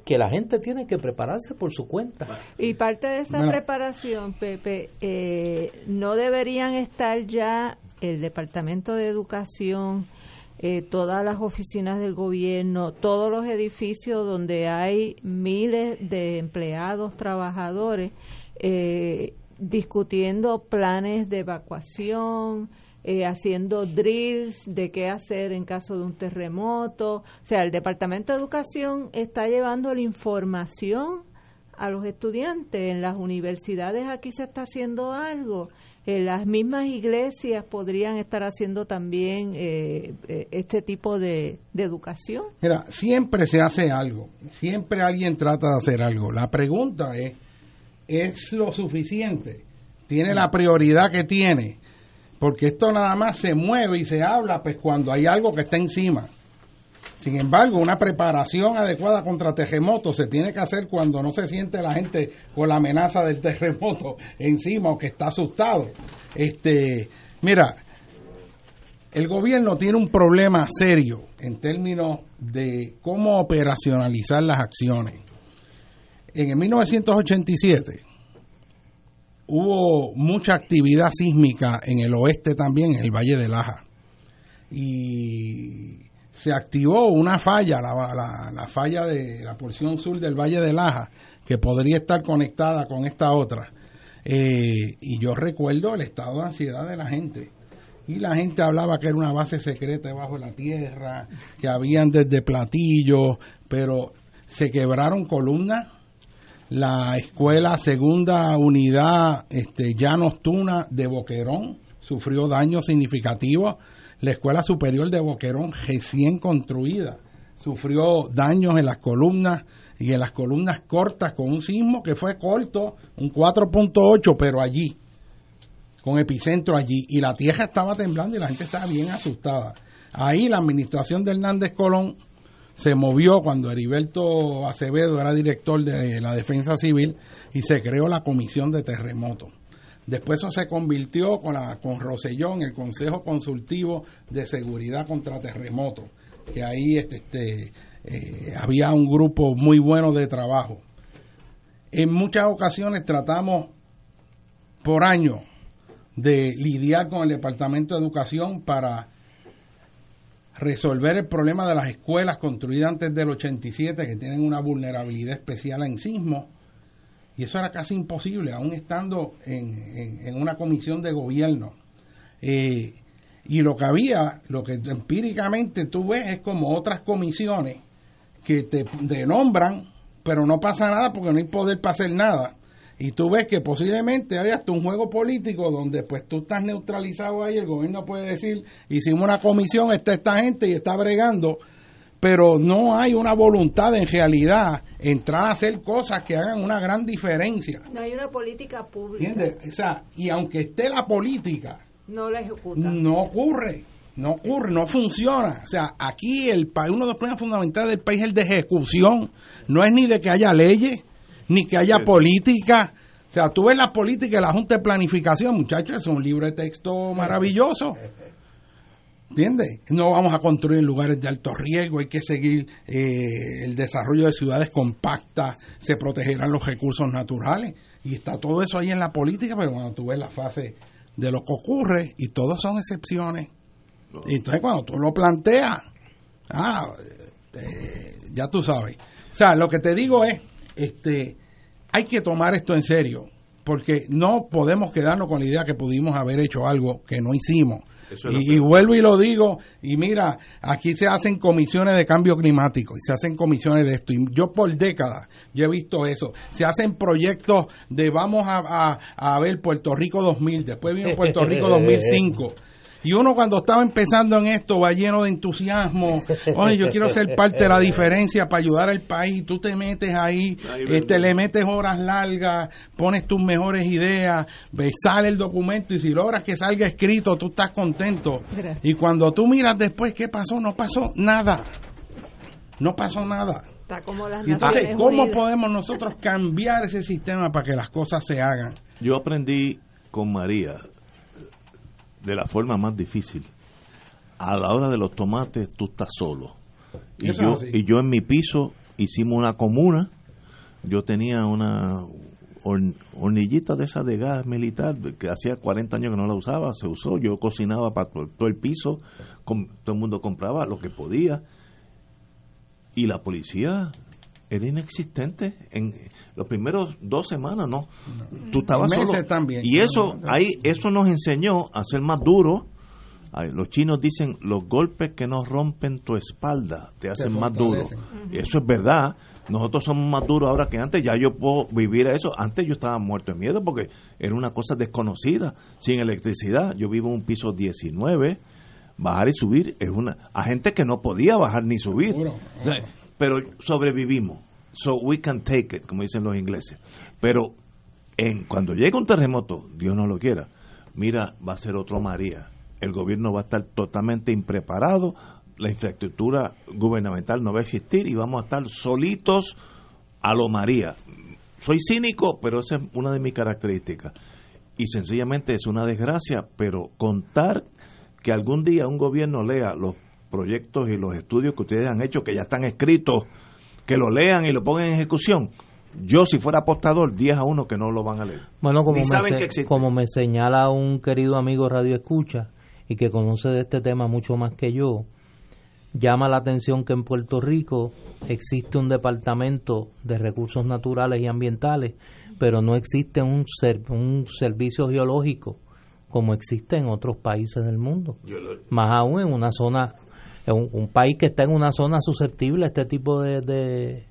que la gente tiene que prepararse por su cuenta. Y parte de esa Bueno. preparación, Pepe, eh, no deberían estar ya el Departamento de Educación, eh, todas las oficinas del gobierno, todos los edificios donde hay miles de empleados, trabajadores, eh, discutiendo planes de evacuación, eh, haciendo drills de qué hacer en caso de un terremoto. O sea, el Departamento de Educación está llevando la información a los estudiantes. En las universidades aquí se está haciendo algo. En las mismas iglesias podrían estar haciendo también eh, eh, este tipo de, de educación. Mira, siempre se hace algo, siempre alguien trata de hacer algo. La pregunta es, ¿es lo suficiente? ¿Tiene la prioridad que tiene? Porque esto nada más se mueve y se habla pues cuando hay algo que está encima. Sin embargo, una preparación adecuada contra terremotos se tiene que hacer cuando no se siente la gente con la amenaza del terremoto encima o que está asustado. Este, mira, el gobierno tiene un problema serio en términos de cómo operacionalizar las acciones. En el 1987 hubo mucha actividad sísmica en el oeste también, en el Valle de Laja. Y se activó una falla, la, la- la falla de la porción sur del Valle de Laja, que podría estar conectada con esta otra. Eh, y yo recuerdo el estado de ansiedad de la gente. Y la gente hablaba que era una base secreta debajo de la tierra, que habían desde platillos, pero se quebraron columnas, la escuela segunda unidad este, Llanos Tuna de Boquerón sufrió daños significativos. La escuela superior de Boquerón, recién construida, sufrió daños en las columnas y en las columnas cortas con un sismo que fue corto, un 4.8, pero allí, con epicentro allí. Y la tierra estaba temblando y la gente estaba bien asustada. Ahí la administración de Hernández Colón se movió cuando Heriberto Acevedo era director de la Defensa Civil y se creó la Comisión de Terremotos. Después eso se convirtió con, la, con Rosellón, el Consejo Consultivo de Seguridad contra Terremotos, que ahí este, este eh, había un grupo muy bueno de trabajo. En muchas ocasiones tratamos por año de lidiar con el Departamento de Educación para resolver el problema de las escuelas construidas antes del 87 que tienen una vulnerabilidad especial en sismo y eso era casi imposible aún estando en, una comisión de gobierno. Eh, y lo que había lo que empíricamente tú ves es como otras comisiones que te nombran pero no pasa nada porque no hay poder para hacer nada y tú ves que posiblemente hay hasta un juego político donde pues tú estás neutralizado ahí, el gobierno puede decir, hicimos una comisión, está esta gente y está bregando, pero no hay una voluntad en realidad entrar a hacer cosas que hagan una gran diferencia. No hay una política pública. ¿Entiendes? O sea, y aunque esté la política, no la ejecuta. No ocurre. No ocurre, no funciona. O sea, aquí el país, uno de los problemas fundamentales del país es el de ejecución. No es ni de que haya leyes, ni que haya política. O sea, tú ves la política de la Junta de Planificación, muchachos, es un libro de texto maravilloso. ¿Entiendes? No vamos a construir lugares de alto riesgo, hay que seguir eh, el desarrollo de ciudades compactas, se protegerán los recursos naturales. Y está todo eso ahí en la política, pero cuando tú ves la fase de lo que ocurre, y todos son excepciones. Y entonces cuando tú lo planteas, ah, eh, ya tú sabes. O sea, lo que te digo es, este, hay que tomar esto en serio, porque no podemos quedarnos con la idea que pudimos haber hecho algo que no hicimos. Y, vuelvo y lo digo, y mira, aquí se hacen comisiones de cambio climático y se hacen comisiones de esto. Y yo por décadas, yo he visto eso. Se hacen proyectos de vamos a, a, a ver Puerto Rico 2000, después vino Puerto Rico 2005. Y uno cuando estaba empezando en esto va lleno de entusiasmo. Oye, yo quiero ser parte de la diferencia para ayudar al país. Tú te metes ahí, este, le metes horas largas, pones tus mejores ideas, sale el documento y si logras que salga escrito, tú estás contento. Y cuando tú miras después qué pasó, no pasó nada. No pasó nada. Está como las Entonces, ¿cómo podemos nosotros cambiar ese sistema para que las cosas se hagan? Yo aprendí con María de la forma más difícil. A la hora de los tomates tú estás solo. Y yo, y yo en mi piso hicimos una comuna. Yo tenía una hornillita de esa de gas militar que hacía 40 años que no la usaba, se usó. Yo cocinaba para todo el piso, todo el mundo compraba lo que podía. Y la policía era inexistente en los primeros dos semanas no, tú estabas solo. también. y eso ahí eso nos enseñó a ser más duros los chinos dicen los golpes que nos rompen tu espalda te hacen más duro y eso es verdad. Nosotros somos más duros ahora que antes. Ya yo puedo vivir eso. Antes yo estaba muerto de miedo porque era una cosa desconocida. Sin electricidad. Yo vivo en un piso 19 bajar y subir es una a gente que no podía bajar ni subir pero sobrevivimos. So we can take it, como dicen los ingleses. Pero en, cuando llegue un terremoto, Dios no lo quiera, mira, va a ser otro María. El gobierno va a estar totalmente impreparado, la infraestructura gubernamental no va a existir y vamos a estar solitos a lo María. Soy cínico, pero esa es una de mis características. Y sencillamente es una desgracia, pero contar que algún día un gobierno lea los proyectos y los estudios que ustedes han hecho, que ya están escritos, que lo lean y lo pongan en ejecución. Yo, si fuera apostador, 10 a 1 que no lo van a leer. Bueno, como, me, como me señala un querido amigo Radio Escucha y que conoce de este tema mucho más que yo, llama la atención que en Puerto Rico existe un departamento de recursos naturales y ambientales, pero no existe un, un servicio geológico como existe en otros países del mundo. Más aún en una zona un, un, país que está en una zona susceptible a este tipo de,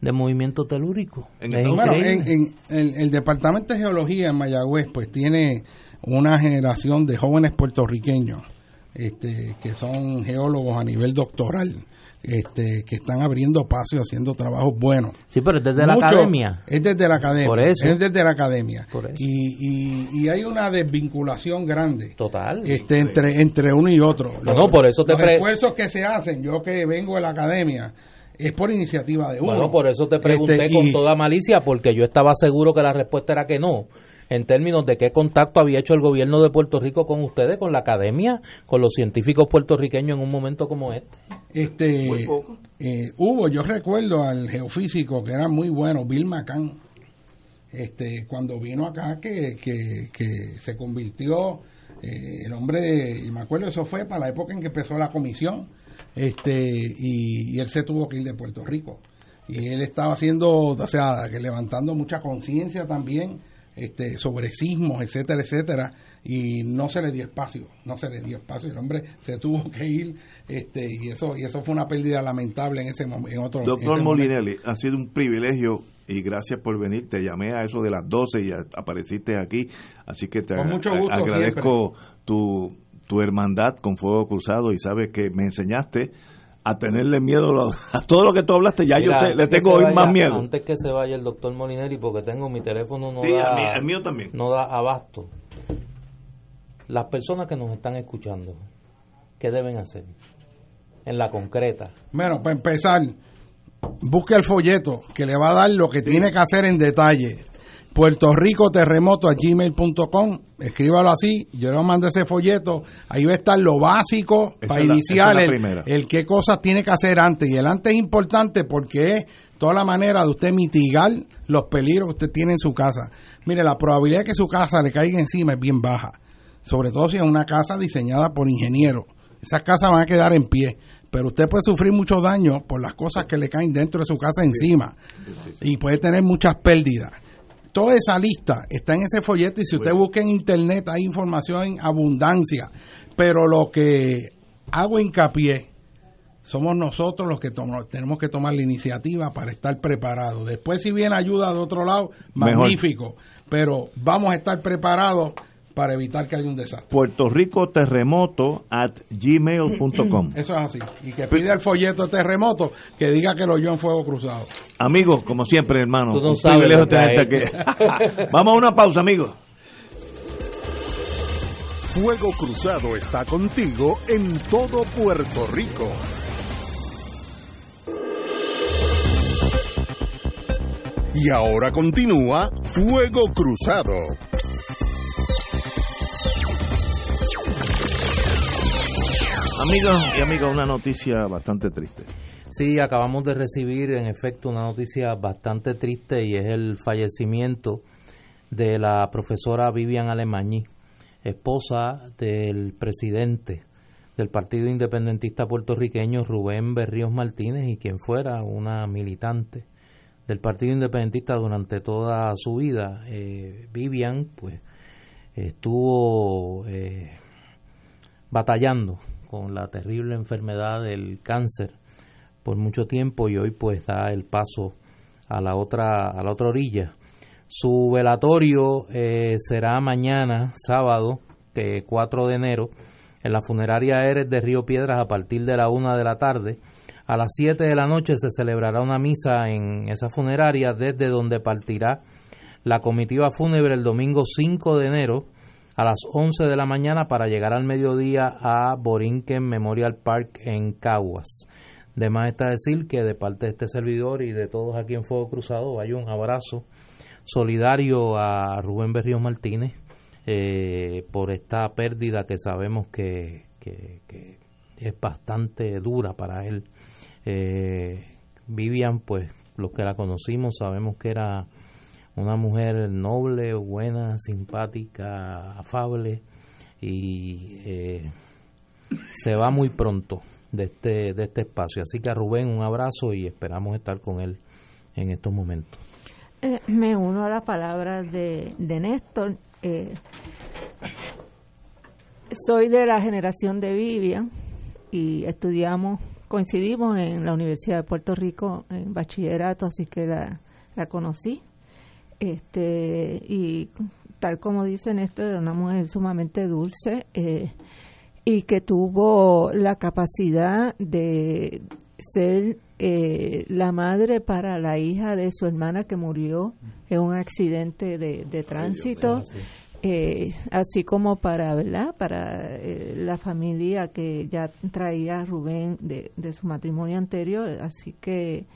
de movimiento telúrico. En Es el- Bueno, increíble. en, en el, el Departamento de Geología en Mayagüez pues tiene una generación de jóvenes puertorriqueños este, que son geólogos a nivel doctoral, este, que están abriendo paso y haciendo trabajos buenos. sí, pero es desde la academia. Es desde la academia. Por eso. Es desde la academia. Por eso. Y, y, y hay una desvinculación grande Total. este, entre, entre uno y otro. No, no, por eso te Los esfuerzos que se hacen, yo que vengo de la academia, es por iniciativa de uno. Bueno, por eso te pregunté Este, con y- toda malicia, porque yo estaba seguro que la respuesta era que no. En términos de qué contacto había hecho el gobierno de Puerto Rico con ustedes, con la academia, con los científicos puertorriqueños en un momento como este. Este, Muy poco. eh, hubo, yo recuerdo al geofísico que era muy bueno, Bill McCann, este, cuando vino acá que, que, que se convirtió eh, el hombre, de- y me acuerdo eso fue para la época en que empezó la comisión, este, y, y él se tuvo que ir de Puerto Rico. Y él estaba haciendo, o sea, que levantando mucha conciencia también este, sobre sismos, etcétera, etcétera, y no se le dio espacio, no se le dio espacio, el hombre se tuvo que ir, este, y eso, y eso fue una pérdida lamentable en ese momento, en otro Doctor momento. Molinelli, ha sido un privilegio y gracias por venir. Te llamé a eso de las 12 y apareciste aquí, así que te mucho gusto agradezco tu, tu hermandad con Fuego Cruzado y sabes que me enseñaste a tenerle miedo a, todo lo que tú hablaste. Ya Mira, yo sé, le tengo hoy vaya- más miedo. Antes que se vaya el doctor Molinelli, porque tengo mi teléfono no Sí, da, el mío- el mío también. no da abasto. Las personas que nos están escuchando, ¿qué deben hacer? En la concreta. Bueno, para empezar, busque el folleto que le va a dar lo que tiene que hacer en detalle. Puerto Rico Terremoto a gmail.com, escríbalo así, yo le mando ese folleto, ahí va a estar lo básico para la- iniciar el, el qué cosas tiene que hacer antes. Y el antes es importante porque es toda la manera de usted mitigar los peligros que usted tiene en su casa. Mire, la probabilidad de que su casa le caiga encima es bien baja, sobre todo si es una casa diseñada por ingenieros. Esas casas van a quedar en pie, pero usted puede sufrir mucho daño por las cosas que le caen dentro de su casa encima. Y puede tener muchas pérdidas. Toda esa lista está en ese folleto y si usted busca en internet hay información en abundancia, pero lo que hago hincapié somos nosotros los que tomo- tenemos que tomar la iniciativa para estar preparados. Después si viene ayuda de otro lado, Mejor. magnífico, pero vamos a estar preparados para evitar que haya un desastre. Puerto Rico Terremoto at gmail.com. Eso es así. Y que pide el folleto de terremoto que diga que lo oyó en fuego cruzado. Amigos, como siempre, hermano, Tú no sabes lo que tenerte hay. aquí. Vamos a una pausa, amigos. Fuego Cruzado está contigo en todo Puerto Rico. Y ahora continúa Fuego Cruzado. Amigos y amigas, una noticia bastante triste. Sí, acabamos de recibir en efecto una noticia bastante triste y es el fallecimiento de la profesora Vivian Alemañi, esposa del presidente del Partido Independentista Puertorriqueño Rubén Berríos Martínez y quien fuera una militante del Partido Independentista durante toda su vida. Eh, Vivian, pues, estuvo eh, batallando con la terrible enfermedad del cáncer por mucho tiempo y hoy pues da el paso a la otra a la otra orilla. Su velatorio eh, será mañana, sábado, eh, 4 de enero, en la funeraria Eres de Río Piedras a partir de la una de la tarde. A las 7 de la noche se celebrará una misa en esa funeraria desde donde partirá la comitiva fúnebre el domingo 5 de enero a las 11 de la mañana para llegar al mediodía a Borinquen Memorial Park en Caguas. De más está decir que de parte de este servidor y de todos aquí en Fuego Cruzado vaya un abrazo solidario a Rubén Berrío Martínez eh, por esta pérdida que sabemos que, que- que es bastante dura para él. Eh, Vivian, pues los que la conocimos sabemos que era una mujer noble, buena, simpática, afable y eh, se va muy pronto de este, de este espacio. Así que a Rubén un abrazo y esperamos estar con él en estos momentos. Eh, me uno a las palabras de, de Néstor. Eh, soy de la generación de Vivian y estudiamos coincidimos en la Universidad de Puerto Rico en bachillerato, así que la, la conocí. Este, y tal como dice Néstor, era una mujer sumamente dulce eh, y que tuvo la capacidad de ser eh, la madre para la hija de su hermana que murió en un accidente de, de tránsito. Eh, así como para verdad para eh, la familia que ya traía Rubén de, de su matrimonio anterior así que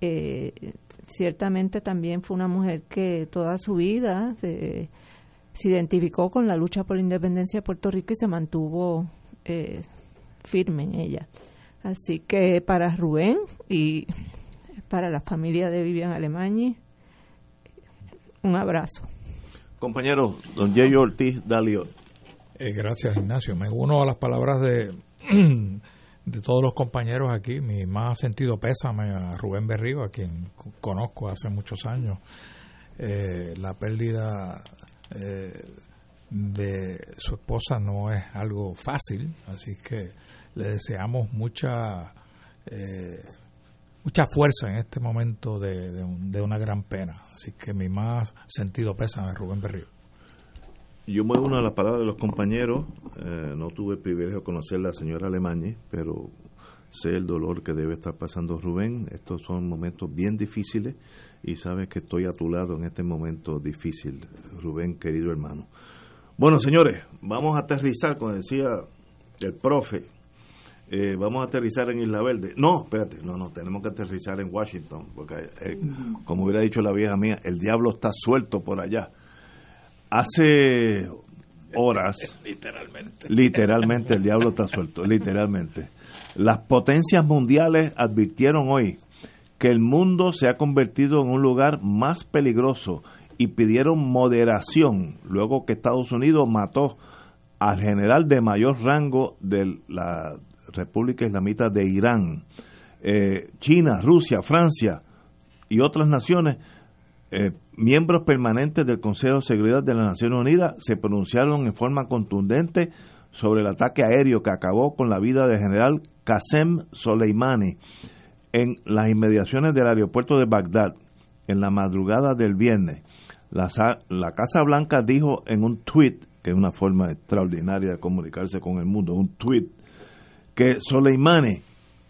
eh, ciertamente también fue una mujer que toda su vida se, se identificó con la lucha por la independencia de Puerto Rico y se mantuvo eh, firme en ella así que para Rubén y para la familia de Vivian Alemany un abrazo Compañero, don Yeyo Ortiz Dalio. Eh, gracias, Ignacio. Me uno a las palabras de, de todos los compañeros aquí. Mi más sentido pésame a Rubén Berrío, a quien conozco hace muchos años. Eh, la pérdida eh, de su esposa no es algo fácil, así que le deseamos mucha eh, mucha fuerza en este momento de, de, un- de una gran pena. Así que mi más sentido pésame, Rubén Berrío. Yo me uno a las palabras de los compañeros. eh, no tuve el privilegio de conocer a la señora Alemañi, pero sé el dolor que debe estar pasando Rubén. Estos son momentos bien difíciles y sabes que estoy a tu lado en este momento difícil, Rubén, querido hermano. Bueno, señores, vamos a aterrizar, como decía el profe. eh, vamos a aterrizar en Isla Verde. No, espérate, no, no, tenemos que aterrizar en Washington, porque, eh, como hubiera dicho la vieja mía, el diablo está suelto por allá. Hace horas, Literalmente. literalmente, el diablo está suelto, literalmente. Las potencias mundiales advirtieron hoy que el mundo se ha convertido en un lugar más peligroso y pidieron moderación luego que Estados Unidos mató al general de mayor rango de la República Islamita de Irán. Eh, China, Rusia, Francia y otras naciones, eh, miembros permanentes del Consejo de Seguridad de las Naciones Unidas, se pronunciaron en forma contundente sobre el ataque aéreo que acabó con la vida del general Qasem Soleimani en las inmediaciones del aeropuerto de Bagdad en la madrugada del viernes. La, sa- la Casa Blanca dijo en un tweet, que es una forma extraordinaria de comunicarse con el mundo, un tweet, que Soleimani,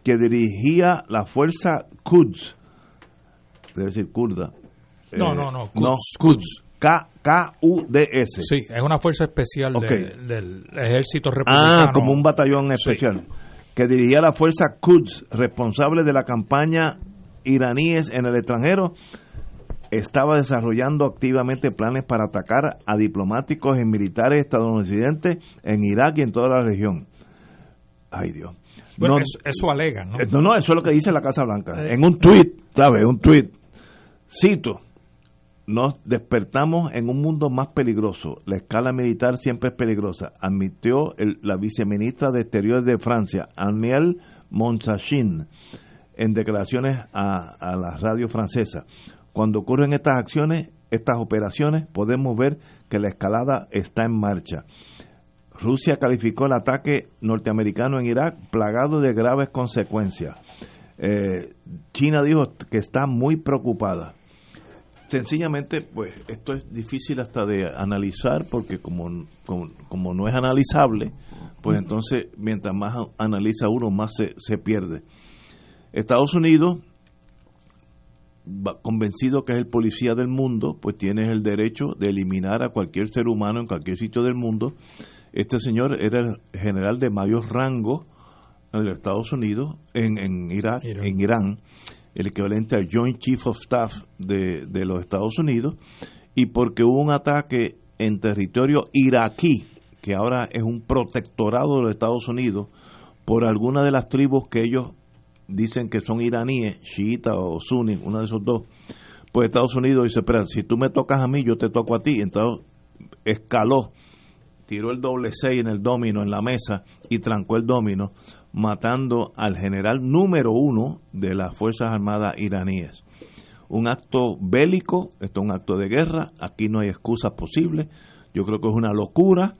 que dirigía la fuerza Quds, debe decir kurda. No, eh, no, no, no, Quds, Quds, K- K-U-D-S. Sí, es una fuerza especial de- del ejército republicano. Ah, como un batallón especial. Que dirigía la fuerza Quds, responsable de la campaña iraníes en el extranjero, estaba desarrollando activamente planes para atacar a diplomáticos y militares estadounidenses en Irak y en toda la región. Ay, Dios. Bueno, No- eso, eso alega, ¿no? eh, no, no, eso es lo que dice la Casa Blanca. En un tuit, ¿sabes? Un tuit. Cito. Nos despertamos en un mundo más peligroso. La escala militar siempre es peligrosa, admitió el- la viceministra de Exteriores de Francia, Aniel Monsachin, en declaraciones a, la radio francesa. Cuando ocurren estas acciones, estas operaciones, podemos ver que la escalada está en marcha. Rusia calificó el ataque norteamericano en Irak plagado de graves consecuencias. Eh, China dijo que está muy preocupada. Sencillamente, pues esto es difícil hasta de analizar porque como, como, como no es analizable, pues entonces mientras más analiza uno, más se, se pierde. Estados Unidos, convencido que es el policía del mundo, pues tiene el derecho de eliminar a cualquier ser humano en cualquier sitio del mundo. Este señor era el general de mayor rango en los Estados Unidos, en, en Irak, Irán. en Irán, el equivalente al Joint Chief of Staff de, de los Estados Unidos, y porque hubo un ataque en territorio iraquí, que ahora es un protectorado de los Estados Unidos, por alguna de las tribus que ellos dicen que son iraníes, chiitas o suní, uno de esos dos, pues Estados Unidos dice, espera, si tú me tocas a mí, yo te toco a ti. Entonces escaló, tiró el doble seis en el domino, en la mesa, y trancó el domino, matando al general número uno de las Fuerzas Armadas iraníes. Un acto bélico, esto es un acto de guerra, aquí no hay excusas posibles, yo creo que es una locura,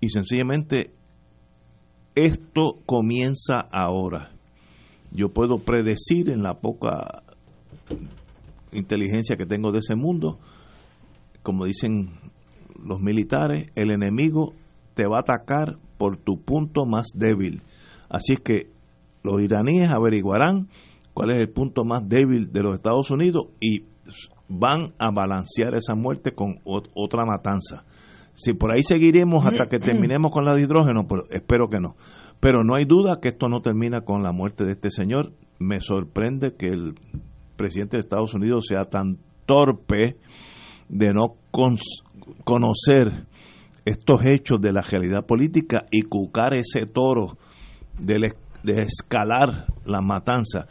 y sencillamente esto comienza ahora. yo puedo predecir en la poca inteligencia que tengo de ese mundo, como dicen los militares, el enemigo te va a atacar por tu punto más débil. Así es que los iraníes averiguarán cuál es el punto más débil de los Estados Unidos y van a balancear esa muerte con otra matanza. Si por ahí seguiremos hasta que terminemos con la de hidrógeno, pues espero que no. Pero no hay duda que esto no termina con la muerte de este señor. Me sorprende que el presidente de Estados Unidos sea tan torpe de no conocer estos hechos de la realidad política y cucar ese toro de, de escalar la matanza.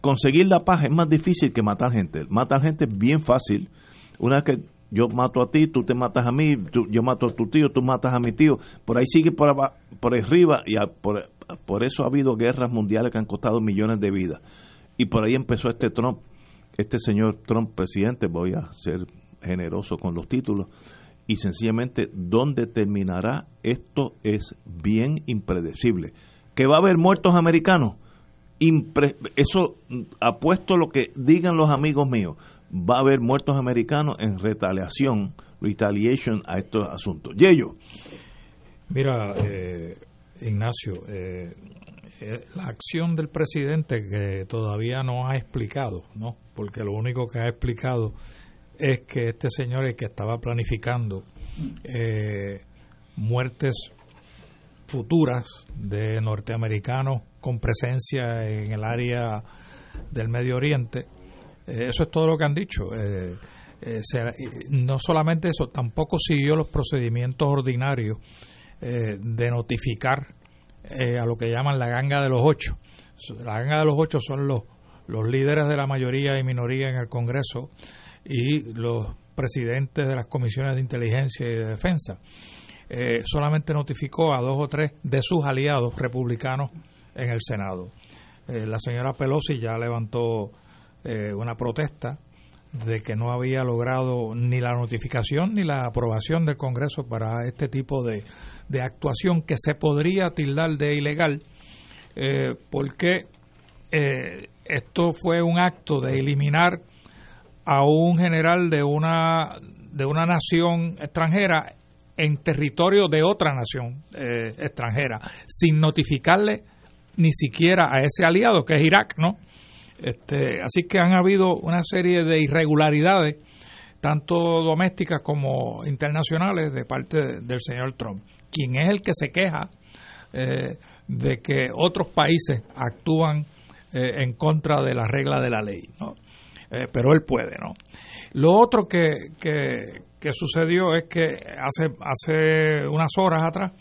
Conseguir la paz es más difícil que matar gente. Matar gente es bien fácil. Una vez que yo mato a ti, tú te matas a mí, yo mato a tu tío, tú matas a mi tío. Por ahí sigue por, por arriba y por, por eso ha habido guerras mundiales que han costado millones de vidas. Y por ahí empezó este Trump, este señor Trump presidente, voy a ser generoso con los títulos, y sencillamente dónde terminará esto es bien impredecible. ¿Que va a haber muertos americanos? eso apuesto lo que digan los amigos míos va a haber muertos americanos en retaliación, retaliation a estos asuntos. Yello. Mira, eh, Ignacio, eh, eh, la acción del presidente que todavía no ha explicado, ¿no? Porque lo único que ha explicado es que este señor el que estaba planificando muertes futuras de norteamericanos con presencia en el área del Medio Oriente, eh, eso es todo lo que han dicho. Eh, eh, no solamente eso, tampoco siguió los procedimientos ordinarios de notificar a lo que llaman la ganga de los ocho. La ganga de los ocho son los, los líderes de la mayoría y minoría en el Congreso y los presidentes de las comisiones de inteligencia y de defensa. solamente notificó a dos o tres de sus aliados republicanos en el Senado. la señora Pelosi ya levantó eh, una protesta de que no había logrado ni la notificación ni la aprobación del Congreso para este tipo de, actuación que se podría tildar de ilegal, eh, porque eh, esto fue un acto de eliminar a un general de una, de una nación extranjera en territorio de otra nación extranjera, sin notificarle ni siquiera a ese aliado que es Irak, ¿no? Este, así que han habido una serie de irregularidades, tanto domésticas como internacionales, de parte del señor Trump, quien es el que se queja eh, de que otros países actúan eh, en contra de la regla de la ley, eh, pero él puede, ¿no? Lo otro que, que, que sucedió es que hace, hace unas horas atrás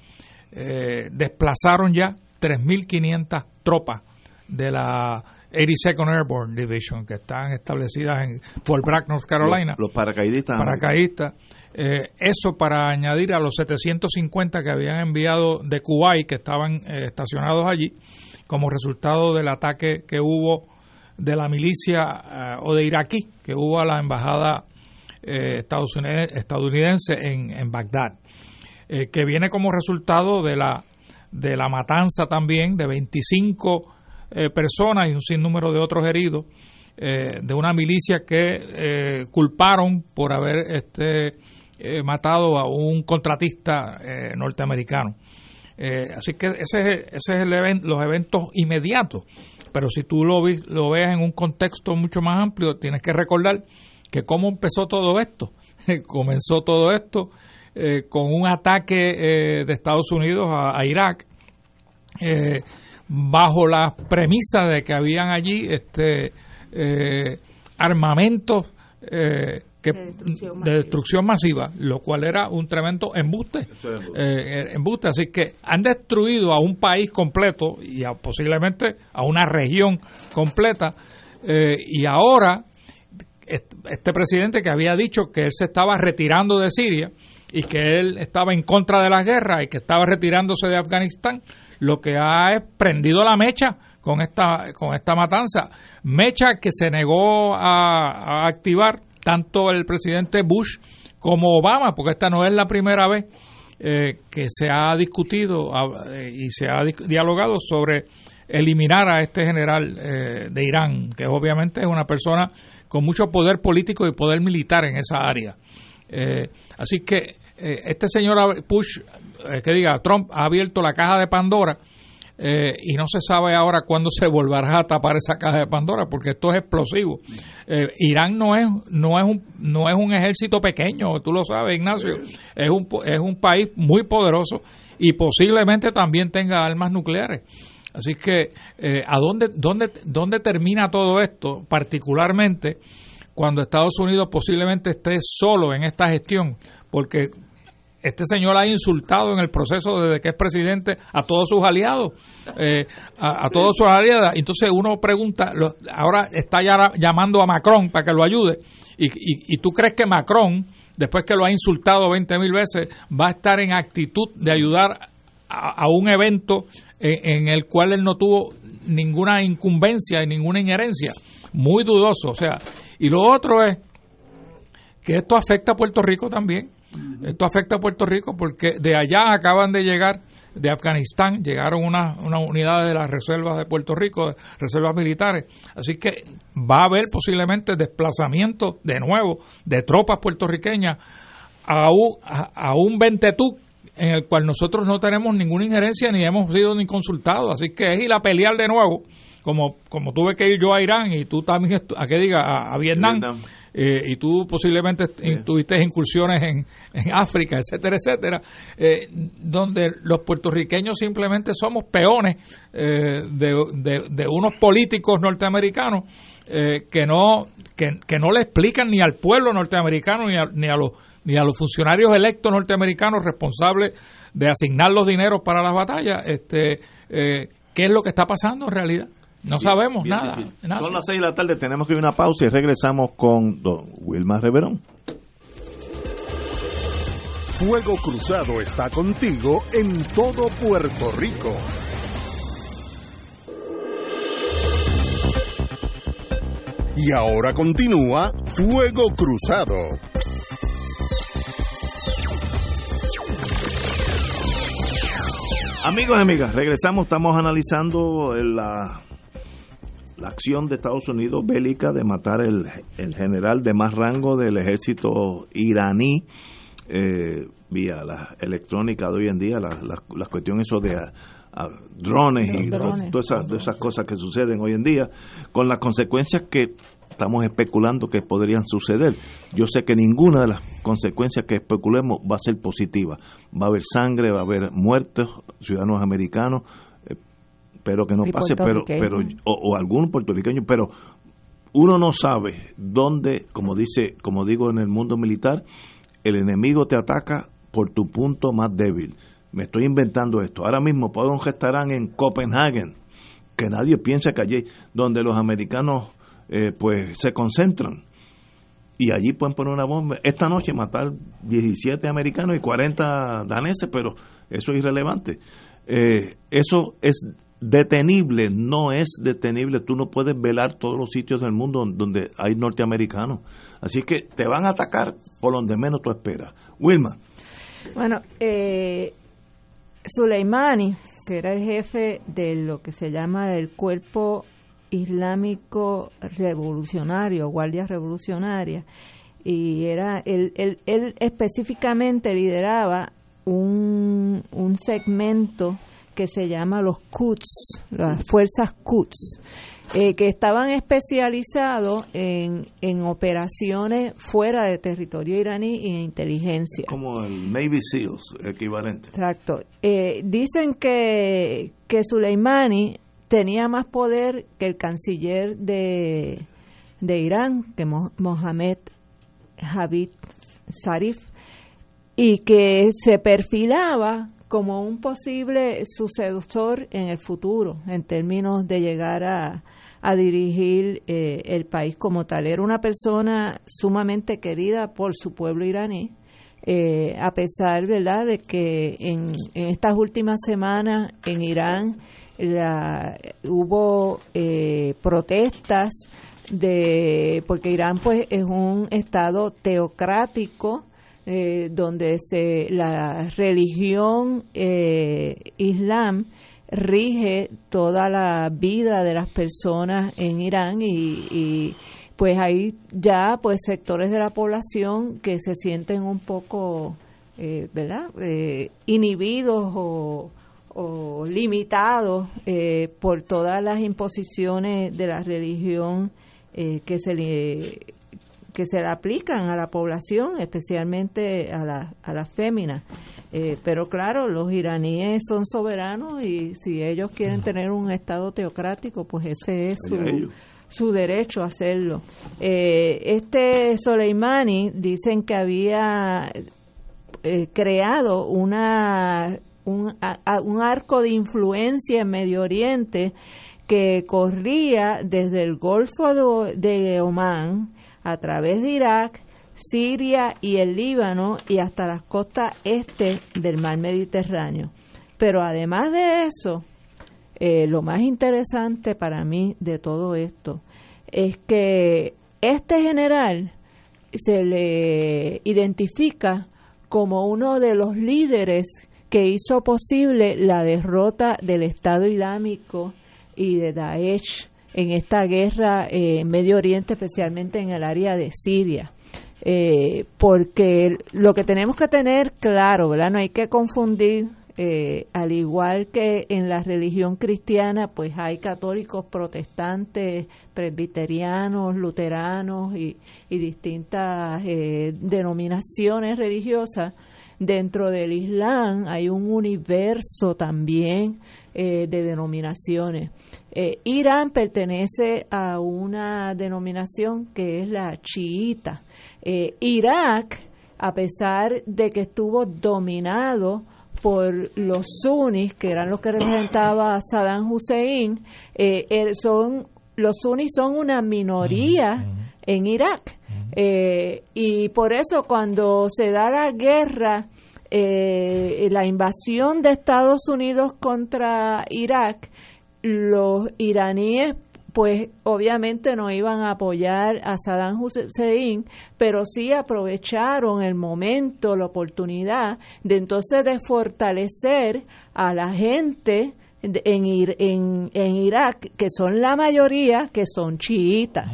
desplazaron ya 3.500 tropas de la 82nd Airborne Division, que están establecidas en Fort Bragg, North Carolina. Los, paracaidistas. Paracaidistas. Eh, eso para añadir a los 750 que habían enviado de Kuwait, que estaban eh, estacionados allí, como resultado del ataque que hubo de la milicia eh, o de iraquí, que hubo a la embajada estadounidense en, en Bagdad, que viene como resultado de la, de la matanza también de 25 eh, personas y un sinnúmero de otros heridos eh, de una milicia que eh, culparon por haber este, matado a un contratista norteamericano. así que ese, ese es el los eventos inmediatos. Pero si tú lo, lo ves en un contexto mucho más amplio, tienes que recordar que cómo empezó todo esto. Comenzó todo esto con un ataque de Estados Unidos a, Irak bajo la premisa de que habían allí este eh, armamentos eh, que, de, destrucción masiva, lo cual era un tremendo embuste, eh, embuste. Así que han destruido a un país completo y posiblemente a una región completa. y ahora este presidente que había dicho que él se estaba retirando de Siria y que él estaba en contra de la guerra y que estaba retirándose de Afganistán, lo que ha es prendido la mecha con esta, con esta matanza. Mecha que se negó a, activar tanto el presidente Bush como Obama, porque esta no es la primera vez eh, que se ha discutido eh, y se ha dialogado sobre eliminar a este general eh, de Irán, que obviamente es una persona con mucho poder político y poder militar en esa área. Eh, así que este señor Bush, que diga, Trump ha abierto la caja de Pandora eh, y no se sabe ahora cuándo se volverá a tapar esa caja de Pandora porque esto es explosivo. Eh, Irán no es no es un no es un ejército pequeño, tú lo sabes, Ignacio, es un es un país muy poderoso y posiblemente también tenga armas nucleares. Así que eh, a dónde dónde dónde termina todo esto, particularmente cuando Estados Unidos posiblemente esté solo en esta gestión, porque este señor ha insultado en el proceso desde que es presidente a todos sus aliados, eh, a, todos sus aliados. Entonces uno pregunta, ahora está ya llamando a Macron para que lo ayude. Y, tú crees que Macron, después que lo ha insultado 20 mil veces, va a estar en actitud de ayudar a, un evento en, en, el cual él no tuvo ninguna incumbencia y ninguna injerencia? Muy dudoso. O sea, y lo otro es que esto afecta a Puerto Rico también esto afecta a Puerto Rico porque de allá acaban de llegar, de Afganistán, llegaron unas una unidades de las reservas de Puerto Rico, reservas militares. Así que va a haber posiblemente desplazamiento de nuevo de tropas puertorriqueñas a un, a, un Ventetú en el cual nosotros no tenemos ninguna injerencia ni hemos sido ni consultados. Así que es ir a pelear de nuevo, como, como tuve que ir yo a Irán y tú también, a que diga, a, Vietnam eh, y tú posiblemente tuviste incursiones en, en, África, etcétera, etcétera, eh, donde los puertorriqueños simplemente somos peones eh, de, de, unos políticos norteamericanos que no que, no le explican ni al pueblo norteamericano ni a, ni a los ni a los funcionarios electos norteamericanos responsables de asignar los dineros para las batallas, este, qué es lo que está pasando en realidad. No sabemos nada, Son las seis de la tarde, tenemos que ir a una pausa y regresamos con don Wilmar Reverón. Fuego Cruzado está contigo en todo Puerto Rico. Y ahora continúa Fuego Cruzado. Amigos y amigas, regresamos, estamos analizando la la acción de Estados Unidos bélica de matar el, el general de más rango del ejército iraní eh, vía la electrónica de hoy en día, las la, la cuestiones eso de drones y todas, esas, esas cosas que suceden hoy en día, con las consecuencias que estamos especulando que podrían suceder. Yo sé que ninguna de las consecuencias que especulemos va a ser positiva. Va a haber sangre, va a haber muertos, ciudadanos americanos, espero que no pase, pero, pero o, algún puertorriqueño, pero uno no sabe dónde, como dice, como digo en el mundo militar, el enemigo te ataca por tu punto más débil. Me estoy inventando esto. Ahora mismo puedo un restaurante en Copenhague, que nadie piensa que allí, donde los americanos eh, pues se concentran. Y allí pueden poner una bomba. Esta noche matar 17 americanos y 40 daneses, pero eso es irrelevante. Eh, eso es detenible, no es detenible. Tú no puedes velar todos los sitios del mundo donde hay norteamericanos. Así que te van a atacar por donde menos tú esperas. Wilma. Bueno, eh, Soleimani, que era el jefe de lo que se llama el Cuerpo Islámico Revolucionario, Guardia Revolucionaria, y era él, él, él específicamente lideraba un, un segmento que se llama los Quds, las fuerzas Quds, eh, que estaban especializados en, en operaciones fuera de territorio iraní y en inteligencia. Como el Navy SEALs equivalente. Exacto. Eh, dicen que, que Soleimani tenía más poder que el canciller de, de Irán, que Mohamed Javid Zarif, y que se perfilaba como un posible sucesor en el futuro en términos de llegar a, dirigir eh, el país como tal. Era una persona sumamente querida por su pueblo iraní, eh, a pesar ¿verdad? de que en, estas últimas semanas en Irán la, hubo eh, protestas de porque Irán pues es un estado teocrático eh, donde se, la religión eh, islam rige toda la vida de las personas en Irán y, pues hay ya pues sectores de la población que se sienten un poco eh, verdad eh, inhibidos o, limitados eh, por todas las imposiciones de la religión que se le que se le aplican a la población especialmente a la, a las féminas. Eh, pero claro, los iraníes son soberanos y si ellos quieren tener un Estado teocrático, pues ese es su, su derecho a hacerlo. Eh, este Soleimani dicen que había eh, creado una, un, un arco de influencia en Medio Oriente que corría desde el Golfo de Omán a través de Irak Siria y el Líbano y hasta las costas este del mar Mediterráneo. Pero además de eso, eh, lo más interesante para mí de todo esto es que este general se le identifica como uno de los líderes que hizo posible la derrota del Estado Islámico y de Daesh en esta guerra en Medio Oriente, especialmente en el área de Siria eh, porque lo que tenemos que tener claro. No hay que confundir, eh, al igual que en la religión cristiana, pues hay católicos, protestantes, presbiterianos, luteranos y, distintas eh, denominaciones religiosas. Dentro del Islam hay un universo también eh, de denominaciones. Irán pertenece a una denominación que es la chiita. Eh, Irak, a pesar de que estuvo dominado por los sunnis, que eran los que representaba Saddam Hussein, eh, son, los sunnis son una minoría en Irak. Eh, y por eso cuando se da la guerra, la invasión de Estados Unidos contra Irak, los iraníes pues obviamente no iban a apoyar a Saddam Hussein, pero sí aprovecharon el momento, la oportunidad de entonces de fortalecer a la gente en, en, en Irak, que son la mayoría, que son chiitas.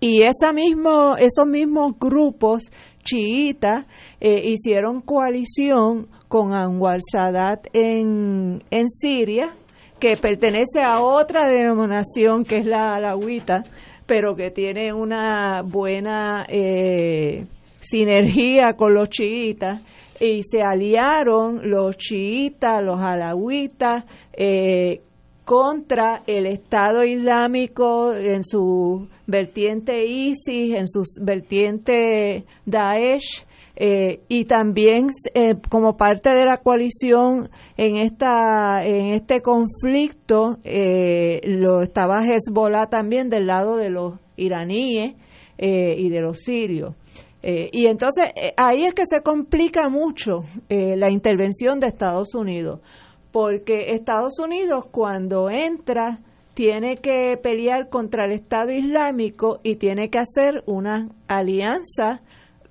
Y esa mismo, esos mismos grupos chiitas eh, hicieron coalición con Anwar Sadat en, en Siria, que pertenece a otra denominación que es la alawita, pero que tiene una buena eh, sinergia con los chiitas y se aliaron los chiitas, los alawitas eh, contra el Estado Islámico en su vertiente ISIS, en su vertiente Daesh eh, y también eh, como parte de la coalición en esta en este conflicto eh, lo estaba Hezbollah también del lado de los iraníes y de los sirios. Y entonces ahí es que se complica mucho la intervención de Estados Unidos porque Estados Unidos cuando entra tiene que pelear contra el Estado Islámico y tiene que hacer una alianza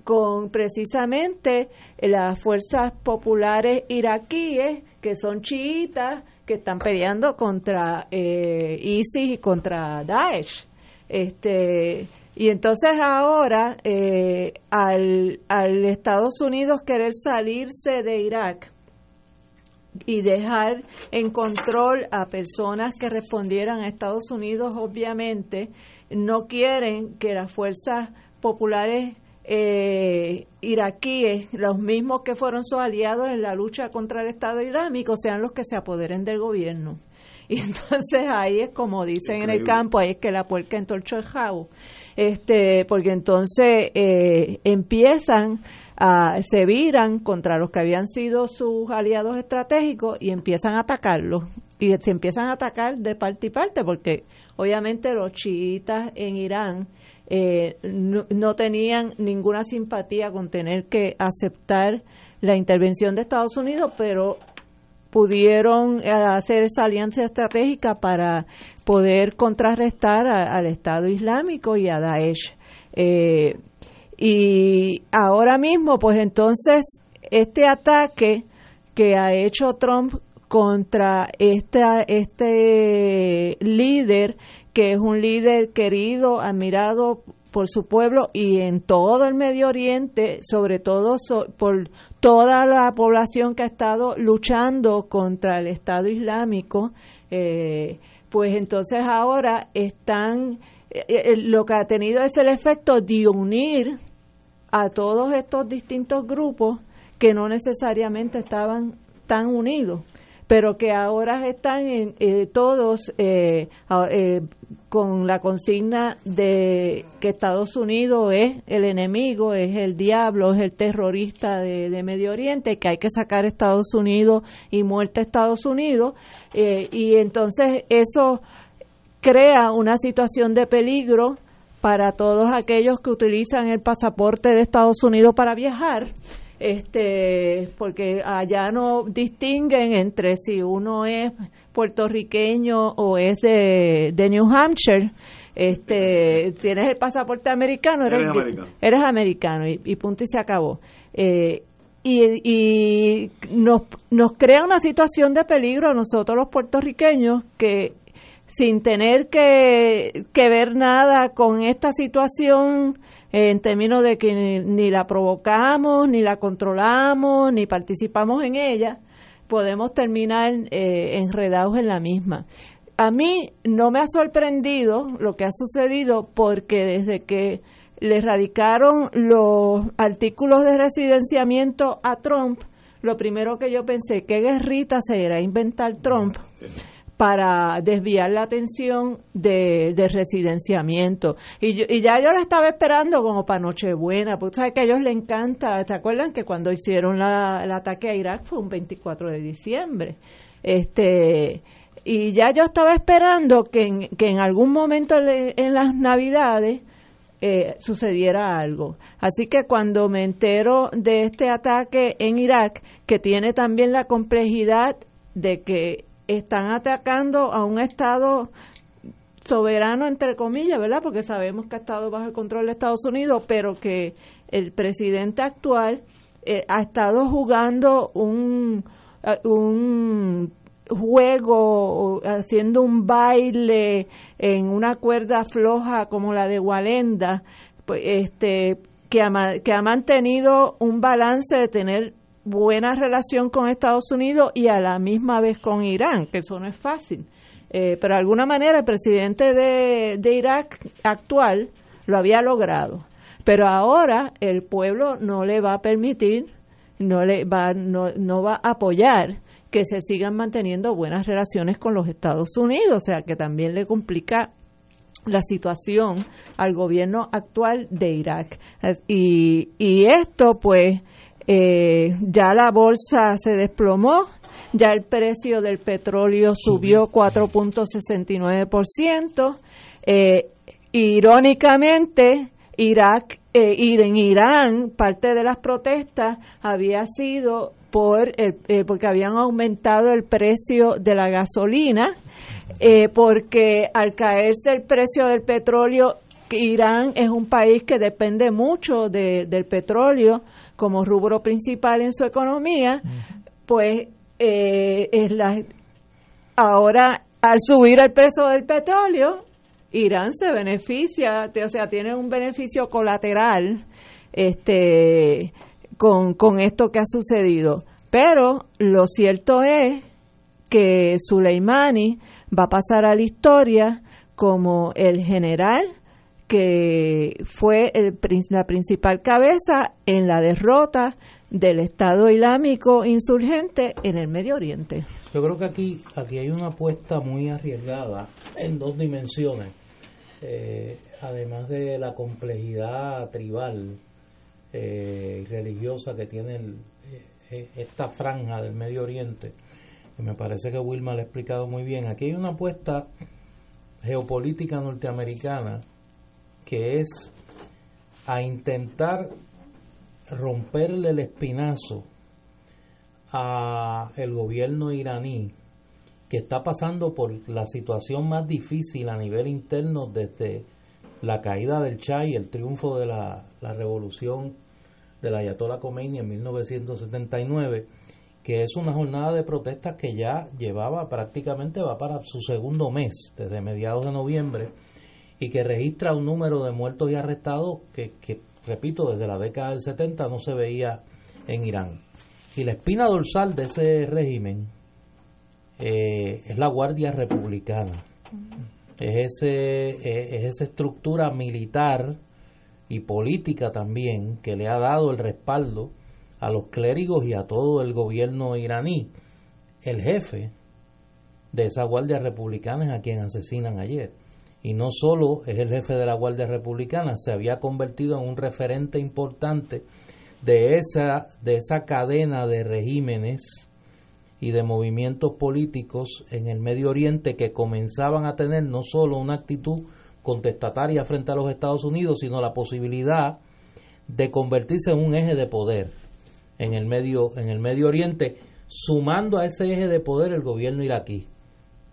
con precisamente las fuerzas populares iraquíes, que son chiitas, que están peleando contra eh, ISIS y contra Daesh. Este, y entonces ahora, eh, al, al Estados Unidos querer salirse de Irak, y dejar en control a personas que respondieran a Estados Unidos, obviamente, no quieren que las fuerzas populares eh, iraquíes, los mismos que fueron sus aliados en la lucha contra el Estado Islámico, sean los que se apoderen del gobierno. Y entonces ahí es como dicen en el campo, ahí es que la puerca entorchó el jabo. Este, porque entonces eh, empiezan a, se viran contra los que habían sido sus aliados estratégicos y empiezan a atacarlos. Y se empiezan a atacar de parte y parte, porque obviamente los chiitas en Irán eh, no, tenían ninguna simpatía con tener que aceptar la intervención de Estados Unidos, pero pudieron eh, hacer esa alianza estratégica para poder contrarrestar al Estado Islámico y a Daesh. Eh, y ahora mismo, pues entonces, este ataque que ha hecho Trump contra esta, este líder que es un líder querido, admirado por su pueblo y en todo el Medio Oriente, sobre todo por toda la población que ha estado luchando contra el Estado Islámico, eh, pues entonces ahora están, eh, eh, lo que ha tenido es el efecto de unir a todos estos distintos grupos que no necesariamente estaban tan unidos pero que ahora están en, eh, todos eh, eh, con la consigna de que Estados Unidos es el enemigo, es el diablo, es el terrorista de, Medio Oriente, que hay que sacar Estados Unidos y muerte a Estados Unidos. y entonces eso crea una situación de peligro para todos aquellos que utilizan el pasaporte de Estados Unidos para viajar este porque allá no distinguen entre si uno es puertorriqueño o es de, New Hampshire. Este tienes el pasaporte americano eres, americano, y, punto y se acabó. Eh, y, y nos, nos crea una situación de peligro a nosotros los puertorriqueños que sin tener que, que ver nada con esta situación en términos de que ni, la provocamos, ni la controlamos, ni participamos en ella, podemos terminar eh, enredados en la misma. A mí no me ha sorprendido lo que ha sucedido porque desde que le radicaron los artículos de residenciamiento a Trump, lo primero que yo pensé, ¿qué guerrita se irá a inventar Trump? Para desviar la atención de, residenciamiento. Y, y ya yo la estaba esperando como para Nochebuena, porque sabes que a ellos les encanta, ¿te acuerdan que cuando hicieron el ataque a Irak fue un 24 de diciembre? Este, y ya yo estaba esperando que en, que en algún momento en las Navidades eh, sucediera algo. Así que cuando me entero de este ataque en Irak, que tiene también la complejidad de que están atacando a un Estado soberano, entre comillas, ¿verdad? Porque sabemos que ha estado bajo el control de Estados Unidos, pero que el presidente actual eh, ha estado jugando un, eh, un juego, haciendo un baile en una cuerda floja como la de Walenda, pues, este, que ha, que ha mantenido un balance de tener buena relación con Estados Unidos y a la misma vez con Irán, que eso no es fácil. Eh, pero de alguna manera el presidente de, de Irak actual lo había logrado. Pero ahora el pueblo no le va a permitir, no, le va, no, no va a apoyar que se sigan manteniendo buenas relaciones con los Estados Unidos, o sea que también le complica la situación al gobierno actual de Irak. Y, y esto pues eh, ya la bolsa se desplomó, ya el precio del petróleo subió 4.69%. Eh, irónicamente, Irak, eh, en Irán, parte de las protestas había sido por eh, porque habían aumentado el precio de la gasolina, porque al caerse el precio del petróleo, Irán es un país que depende mucho del petróleo como rubro principal en su economía, pues eh, es la, ahora al subir el precio del petróleo, Irán se beneficia, o sea, tiene un beneficio colateral este, con, con esto que ha sucedido. Pero lo cierto es que Soleimani va a pasar a la historia como el general que fue el, la principal cabeza en la derrota del Estado Islámico insurgente en el Medio Oriente. Yo creo que aquí, aquí hay una apuesta muy arriesgada en dos dimensiones, eh, además de la complejidad tribal eh, y religiosa que tiene eh, esta franja del Medio Oriente, que me parece que Wilma lo ha explicado muy bien. Aquí hay una apuesta geopolítica norteamericana que es a intentar romperle el espinazo a el gobierno iraní que está pasando por la situación más difícil a nivel interno desde la caída del Shah y el triunfo de la, revolución del Ayatollah Khomeini en 1979 que es una jornada de protestas que ya llevaba prácticamente, va para su segundo mes, desde mediados de noviembre, y que registra un número de muertos y arrestados que, que repito, desde la década del 70 no se veía en Irán. Y la espina dorsal de ese régimen eh, es la Guardia Republicana. Es, ese, eh, es esa estructura militar y política también que le ha dado el respaldo a los clérigos y a todo el gobierno iraní. El jefe de esa Guardia Republicana es a quien asesinan ayer. Y no solo es el jefe de la Guardia Republicana, se había convertido en un referente importante de esa, de esa cadena de regímenes y de movimientos políticos en el Medio Oriente que comenzaban a tener no solo una actitud contestataria frente a los Estados Unidos, sino la posibilidad de convertirse en un eje de poder en el Medio, en el Medio Oriente, sumando a ese eje de poder el gobierno iraquí,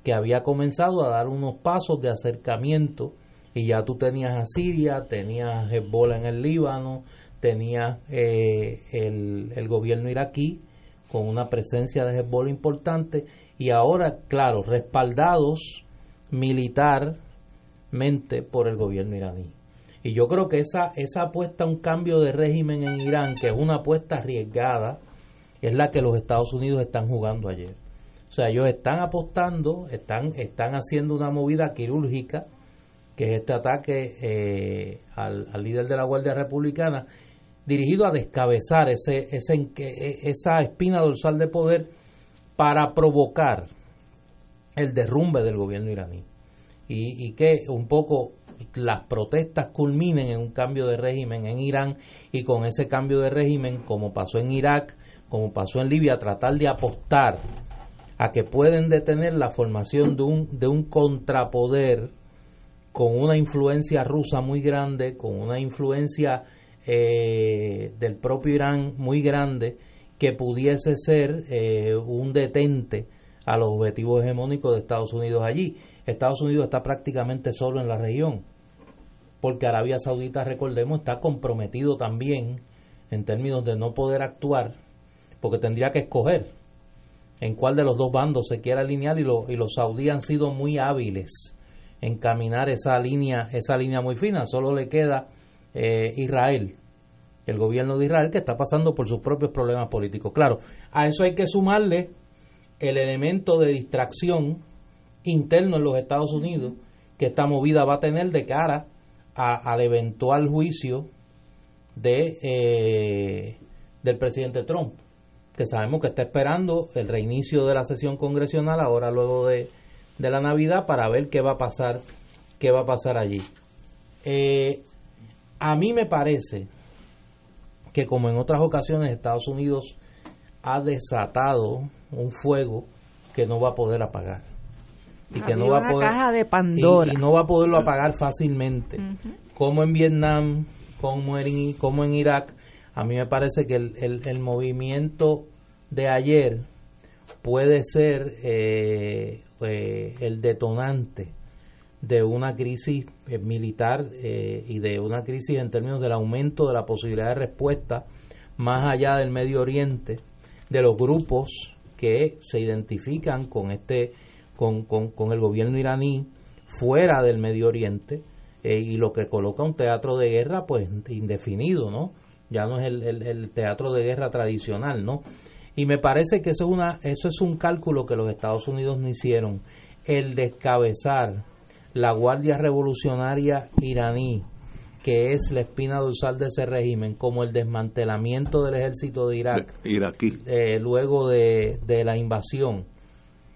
que había comenzado a dar unos pasos de acercamiento y ya tú tenías a Siria, tenías Hezbollah en el Líbano, tenía eh, el, el, gobierno iraquí con una presencia de Hezbollah importante y ahora, claro, respaldados militarmente por el gobierno iraní. Y yo creo que esa, esa apuesta a un cambio de régimen en Irán, que es una apuesta arriesgada, es la que los Estados Unidos están jugando ayer. O sea, ellos están apostando, están, están haciendo una movida quirúrgica, que es este ataque eh, al, al líder de la Guardia Republicana, dirigido a descabezar ese, ese, esa espina dorsal de poder para provocar el derrumbe del gobierno iraní. Y, y, que un poco las protestas culminen en un cambio de régimen en Irán y con ese cambio de régimen, como pasó en Irak, como pasó en Libia, tratar de apostar a que pueden detener la formación de un, de un contrapoder con una influencia rusa muy grande, con una influencia eh, del propio Irán muy grande que pudiese ser eh, un detente a los objetivos hegemónicos de Estados Unidos allí. Estados Unidos está prácticamente solo en la región, porque Arabia Saudita, recordemos, está comprometido también en términos de no poder actuar, porque tendría que escoger en cuál de los dos bandos se quiera alinear y, lo, y los saudíes han sido muy hábiles en caminar esa línea, esa línea muy fina. Solo le queda eh, Israel, el gobierno de Israel, que está pasando por sus propios problemas políticos. Claro, a eso hay que sumarle el elemento de distracción interno en los Estados Unidos que esta movida va a tener de cara al eventual juicio de eh, del presidente Trump, que sabemos que está esperando el reinicio de la sesión congresional ahora luego de, de la Navidad para ver qué va a pasar, qué va a pasar allí. Eh, a mí me parece que como en otras ocasiones Estados Unidos ha desatado un fuego que no va a poder apagar y que no va a poder caja de Pandora. Y, no va a poderlo apagar fácilmente como en Vietnam como en, como en Irak a mí me parece que el, el, el movimiento de ayer puede ser eh, eh, el detonante de una crisis eh, militar eh, y de una crisis en términos del aumento de la posibilidad de respuesta más allá del Medio Oriente de los grupos que se identifican con este con, con, el gobierno iraní fuera del Medio Oriente eh, y lo que coloca un teatro de guerra pues indefinido no ya no es el, el, el teatro de guerra tradicional no y me parece que eso es una eso es un cálculo que los Estados Unidos no hicieron el descabezar la Guardia Revolucionaria iraní, que es la espina dorsal de ese régimen, como el desmantelamiento del ejército de Irak, iraquí, eh, luego de, de la invasión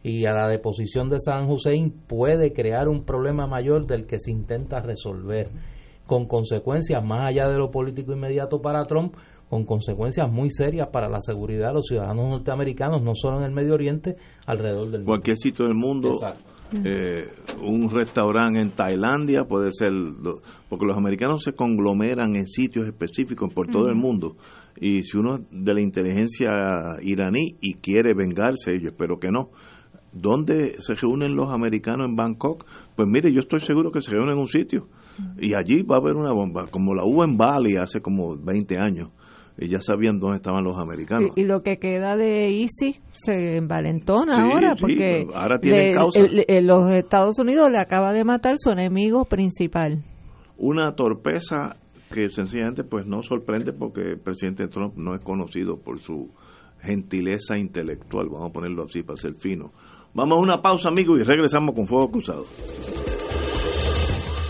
y a la deposición de Saddam Hussein, puede crear un problema mayor del que se intenta resolver, con consecuencias más allá de lo político inmediato para Trump, con consecuencias muy serias para la seguridad de los ciudadanos norteamericanos, no solo en el Medio Oriente, alrededor del mundo. Cualquier sitio del mundo. Eh, un restaurante en Tailandia puede ser, porque los americanos se conglomeran en sitios específicos por todo el mundo. Y si uno es de la inteligencia iraní y quiere vengarse, yo espero que no, ¿dónde se reúnen los americanos en Bangkok? Pues mire, yo estoy seguro que se reúnen en un sitio. Y allí va a haber una bomba, como la hubo en Bali hace como 20 años. y ya sabían dónde estaban los americanos. Y, lo que queda de Easy se envalentona ahora porque ahora tiene causa. los Estados Unidos le acaba de matar su enemigo principal. Una torpeza que sencillamente pues no sorprende porque el presidente Trump no es conocido por su gentileza intelectual, vamos a ponerlo así para ser fino. Vamos a una pausa, amigos, y regresamos con Fuego Cruzado.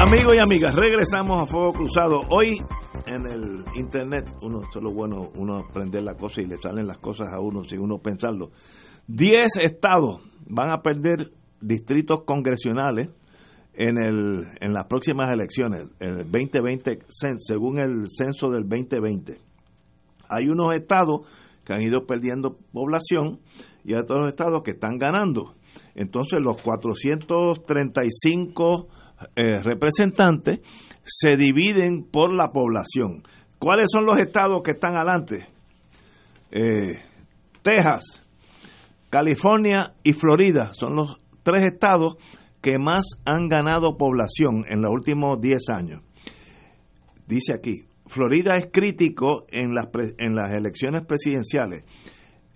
Amigos y amigas, regresamos a Fuego Cruzado. Hoy en el internet, uno solo bueno uno aprender la cosa y le salen las cosas a uno sin uno pensarlo. Diez estados van a perder distritos congresionales en, el, en las próximas elecciones, el 2020, según el censo del 2020. Hay unos estados que han ido perdiendo población y hay otros estados que están ganando. Entonces los 435 eh, representantes se dividen por la población. ¿Cuáles son los estados que están adelante? Eh, Texas, California y Florida son los tres estados que más han ganado población en los últimos 10 años. Dice aquí, Florida es crítico en las, en las elecciones presidenciales.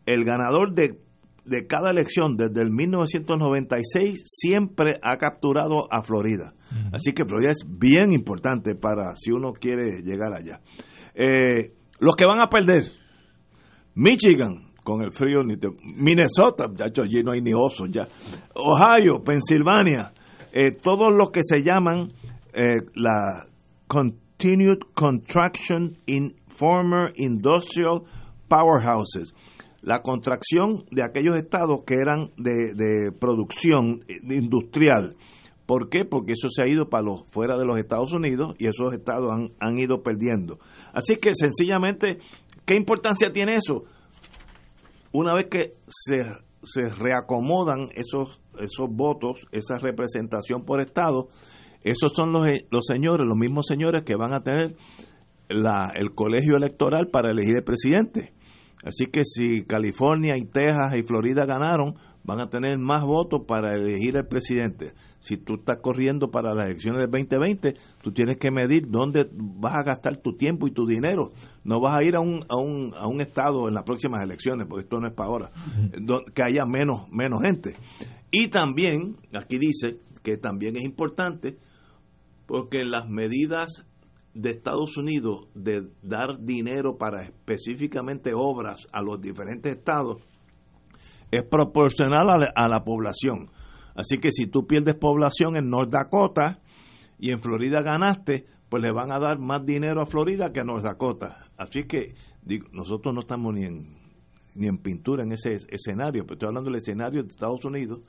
El ganador de de cada elección desde el 1996 siempre ha capturado a Florida. Así que Florida es bien importante para si uno quiere llegar allá. Eh, los que van a perder, Michigan, con el frío, Minnesota, ya allí no hay ni osos ya, Ohio, Pensilvania, eh, todos los que se llaman eh, la Continued Contraction in Former Industrial Powerhouses la contracción de aquellos estados que eran de, producción industrial. ¿Por qué? Porque eso se ha ido para los fuera de los Estados Unidos y esos estados han, han ido perdiendo. Así que sencillamente, ¿qué importancia tiene eso? Una vez que se, se reacomodan esos, esos votos, esa representación por estado, esos son los, los señores, los mismos señores que van a tener la, el colegio electoral para elegir el presidente. Así que si California y Texas y Florida ganaron, van a tener más votos para elegir al presidente. Si tú estás corriendo para las elecciones del 2020, tú tienes que medir dónde vas a gastar tu tiempo y tu dinero. No vas a ir a un, a un, a un estado en las próximas elecciones, porque esto no es para ahora, que haya menos, menos gente. Y también, aquí dice que también es importante, porque las medidas de Estados Unidos de dar dinero para específicamente obras a los diferentes estados es proporcional a la, población. Así que si tú pierdes población en North Dakota y en Florida ganaste, pues le van a dar más dinero a Florida que a North Dakota. Así que digo, nosotros no estamos ni en, ni en pintura en ese escenario, pero estoy hablando del escenario de Estados Unidos.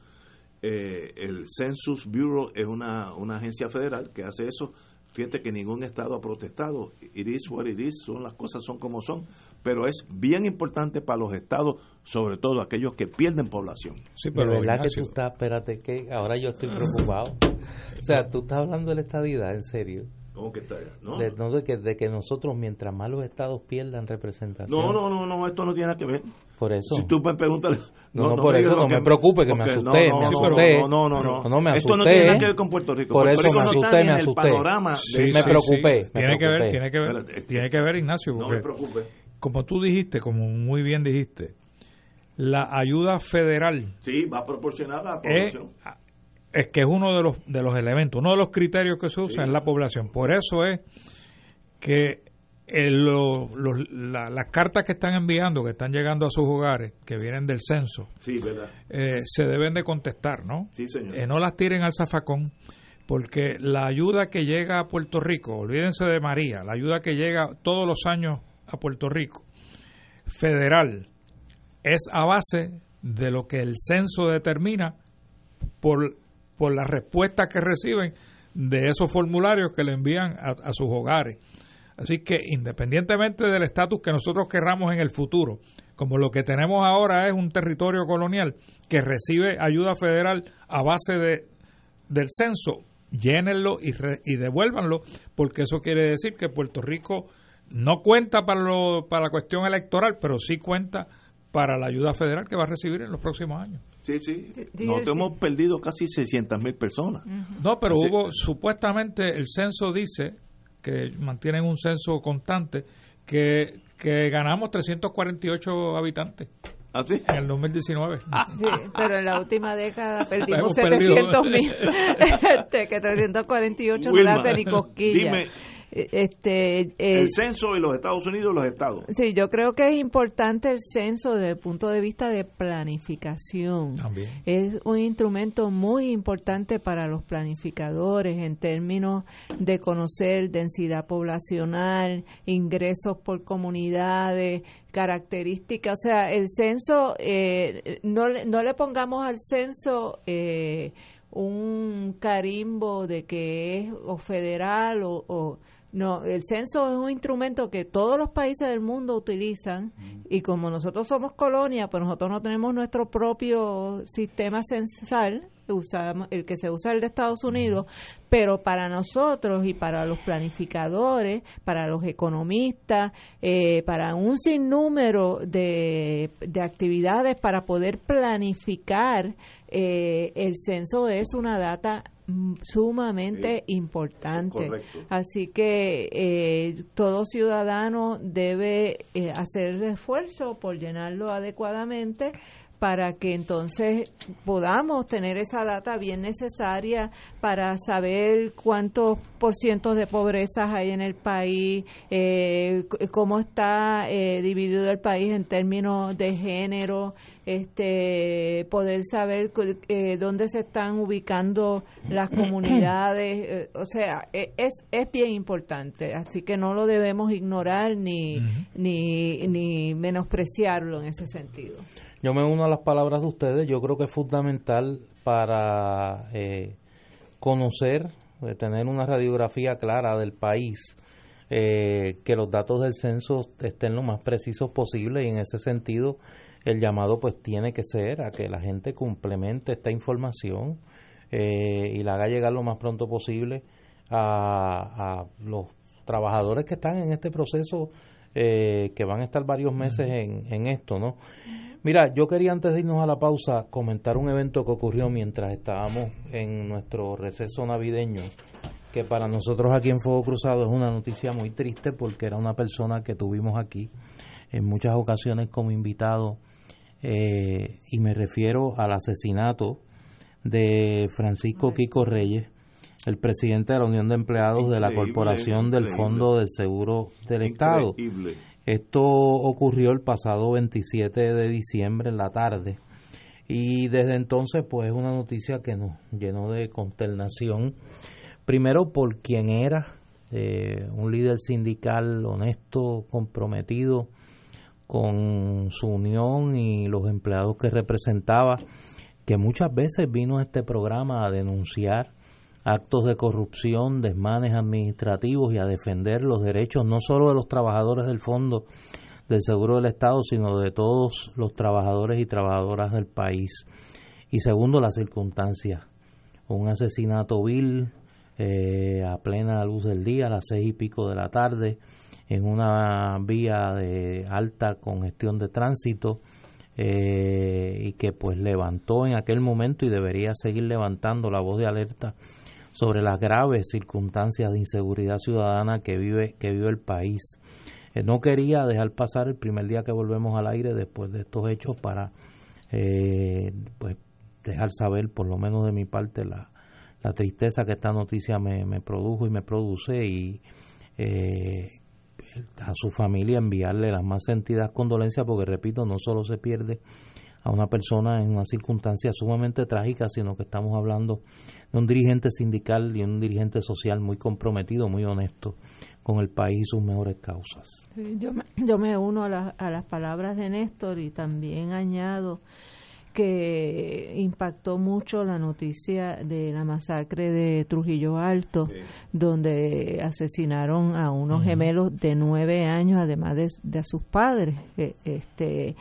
Eh, el Census Bureau es una, una agencia federal que hace eso Fíjate que ningún Estado ha protestado. It is what it is, son, las cosas son como son. Pero es bien importante para los Estados, sobre todo aquellos que pierden población. Sí, pero verdad que tú estás, espérate, que ahora yo estoy preocupado. O sea, tú estás hablando de la estadidad, en serio. ¿Cómo que está? No, de, no de, que, de que nosotros, mientras más los estados pierdan representación. No, no, no, no, esto no tiene nada que ver. Por eso. Si tú me preguntas. No, no, por eso no me preocupe, que me asusté. me asusté. No, no, no. No, me asusté. Esto no tiene nada que ver con Puerto Rico. Por Puerto eso Rico me asusté, no me asusté. panorama me preocupé. tiene que ver, tiene que ver, tiene que ver, Ignacio. no me preocupe. Como tú dijiste, como muy bien dijiste, la ayuda federal. Sí, va proporcionada a la población es que es uno de los, de los elementos, uno de los criterios que se usa en la población. Por eso es que las cartas que están enviando, que están llegando a sus hogares, que vienen del censo, eh, se deben de contestar, ¿no? Sí, señor. Eh, no las tiren al zafacón, porque la ayuda que llega a Puerto Rico, olvídense de María, la ayuda que llega todos los años a Puerto Rico, federal, es a base de lo que el censo determina por por las respuestas que reciben de esos formularios que le envían a, sus hogares. Así que independientemente del estatus que nosotros querramos en el futuro, como lo que tenemos ahora es un territorio colonial que recibe ayuda federal a base de, del censo, llénenlo y, y devuélvanlo, porque eso quiere decir que Puerto Rico no cuenta para, lo, para la cuestión electoral, pero sí cuenta para la ayuda federal que va a recibir en los próximos años. Sí, sí. Nosotros hemos perdido casi 600 mil personas. No, pero hubo, supuestamente, el censo dice que mantienen un censo constante, que, que ganamos 348 habitantes. ¿Ah, sí? En el 2019. Sí, pero en la última década perdimos 700 mil. este, que 348 no hace ni cosquilla. Dime, este, eh, el censo de los Estados Unidos, los estados. Sí, yo creo que es importante el censo desde el punto de vista de planificación. También. Es un instrumento muy importante para los planificadores en términos de conocer densidad poblacional, ingresos por comunidades, características. O sea, el censo, eh, no, no le pongamos al censo... Eh, un carimbo de que es o federal o no, el censo es un instrumento que todos los países del mundo utilizan y como nosotros somos colonia, pues nosotros no tenemos nuestro propio sistema censal, usamos el que se usa el de Estados Unidos, pero para nosotros y para los planificadores, para los economistas, eh, para un sinnúmero de, de actividades para poder planificar, eh, el censo es una data Mm, sumamente importante. Así que eh, todo ciudadano debe eh, hacer esfuerzo por llenarlo adecuadamente para que entonces podamos tener esa data bien necesaria para saber cuántos por cientos de pobreza hay en el país, eh, cómo está eh, dividido el país en términos de género, este, poder saber eh, dónde se están ubicando las comunidades, o sea, e, es, es bien importante, así que no lo debemos ignorar ni, ni, ni menospreciarlo en ese sentido. Yo me uno a las palabras de ustedes. Yo creo que es fundamental para eh, conocer, eh, tener una radiografía clara del país, eh, que los datos del censo estén lo más precisos posible y en ese sentido el llamado pues tiene que ser a que la gente complemente esta información y la haga llegar lo más pronto posible a, los trabajadores que están en este proceso que van a estar varios meses en, en esto, ¿no? Mira, yo quería antes de irnos a la pausa comentar un evento que ocurrió mientras estábamos en nuestro receso navideño, que para nosotros aquí en Fuego Cruzado es una noticia muy triste porque era una persona que tuvimos aquí en muchas ocasiones como invitado eh, y me refiero al asesinato de Francisco Kiko Reyes, el presidente de la Unión de Empleados de la Corporación del Fondo del Seguro del Estado. Esto ocurrió el pasado 27 de diciembre en la tarde y desde entonces pues es una noticia que nos llenó de consternación. Primero por quien era, eh, un líder sindical honesto, comprometido con su unión y los empleados que representaba, que muchas veces vino a este programa a denunciar actos de corrupción, desmanes administrativos y a defender los derechos no solo de los trabajadores del Fondo del Seguro del Estado, sino de todos los trabajadores y trabajadoras del país. Y segundo, las circunstancias. Un asesinato vil eh, a plena luz del día, a las seis y pico de la tarde, en una vía de alta congestión de tránsito, eh, y que pues levantó en aquel momento y debería seguir levantando la voz de alerta sobre las graves circunstancias de inseguridad ciudadana que vive, que vive el país. Eh, no quería dejar pasar el primer día que volvemos al aire después de estos hechos para eh, pues dejar saber, por lo menos de mi parte, la, la tristeza que esta noticia me, me produjo y me produce y eh, a su familia enviarle las más sentidas condolencias porque repito no solo se pierde a una persona en una circunstancia sumamente trágica, sino que estamos hablando un dirigente sindical y un dirigente social muy comprometido, muy honesto con el país y sus mejores causas. yo, me, yo me uno a, a las palabras de Néstor y también añado que impactó mucho la noticia de la masacre de Trujillo Alto, donde asesinaron a unos gemelos de nueve años, además de, de sus padres. Eh, este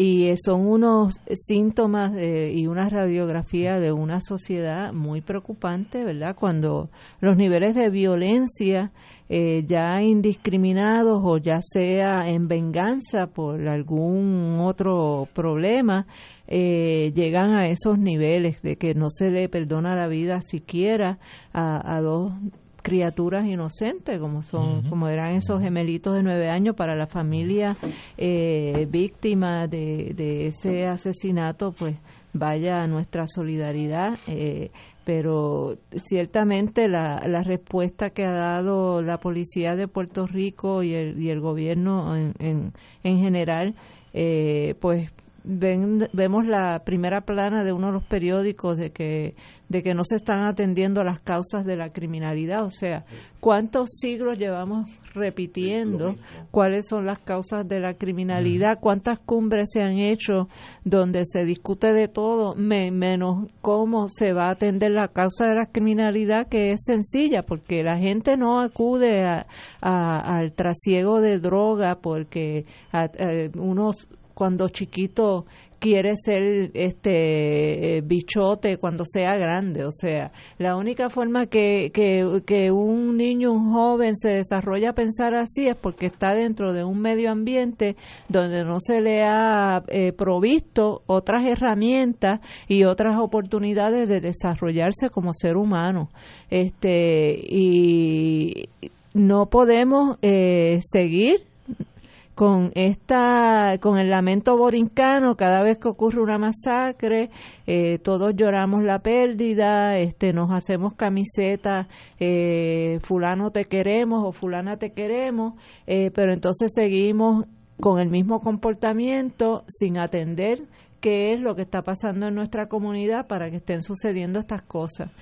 y son unos síntomas y una radiografía de una sociedad muy preocupante, ¿verdad? Cuando los niveles de violencia eh, ya indiscriminados o ya sea en venganza por algún otro problema, eh, llegan a esos niveles de que no se le perdona la vida siquiera a, a dos criaturas inocentes como son como eran esos gemelitos de nueve años para la familia eh, víctima de, de, ese asesinato pues vaya nuestra solidaridad eh, pero ciertamente la, la respuesta que ha dado la policía de Puerto Rico y el, y el gobierno en, en, en general eh, pues vemos la primera plana de uno de los periódicos de que de que no se están atendiendo las causas de la criminalidad, o sea, cuántos siglos llevamos repitiendo cuáles son las causas de la criminalidad, cuántas cumbres se han hecho donde se discute de todo, menos cómo se va a atender la causa de la criminalidad que es sencilla, porque la gente no acude a, al trasiego de droga porque unos cuando chiquito quiere ser este eh, bichote cuando sea grande. O sea, la única forma que, que, un niño, un joven se desarrolla a pensar así es porque está dentro de un medio ambiente donde no se le ha eh, provisto otras herramientas y otras oportunidades de desarrollarse como ser humano. Este, y no podemos eh, seguir con esta con el lamento borincano cada vez que ocurre una masacre eh, todos lloramos la pérdida este nos hacemos camisetas eh, fulano te queremos o fulana te queremos eh, pero entonces seguimos con el mismo comportamiento sin atender qué es lo que está pasando en nuestra comunidad para que estén sucediendo estas cosas.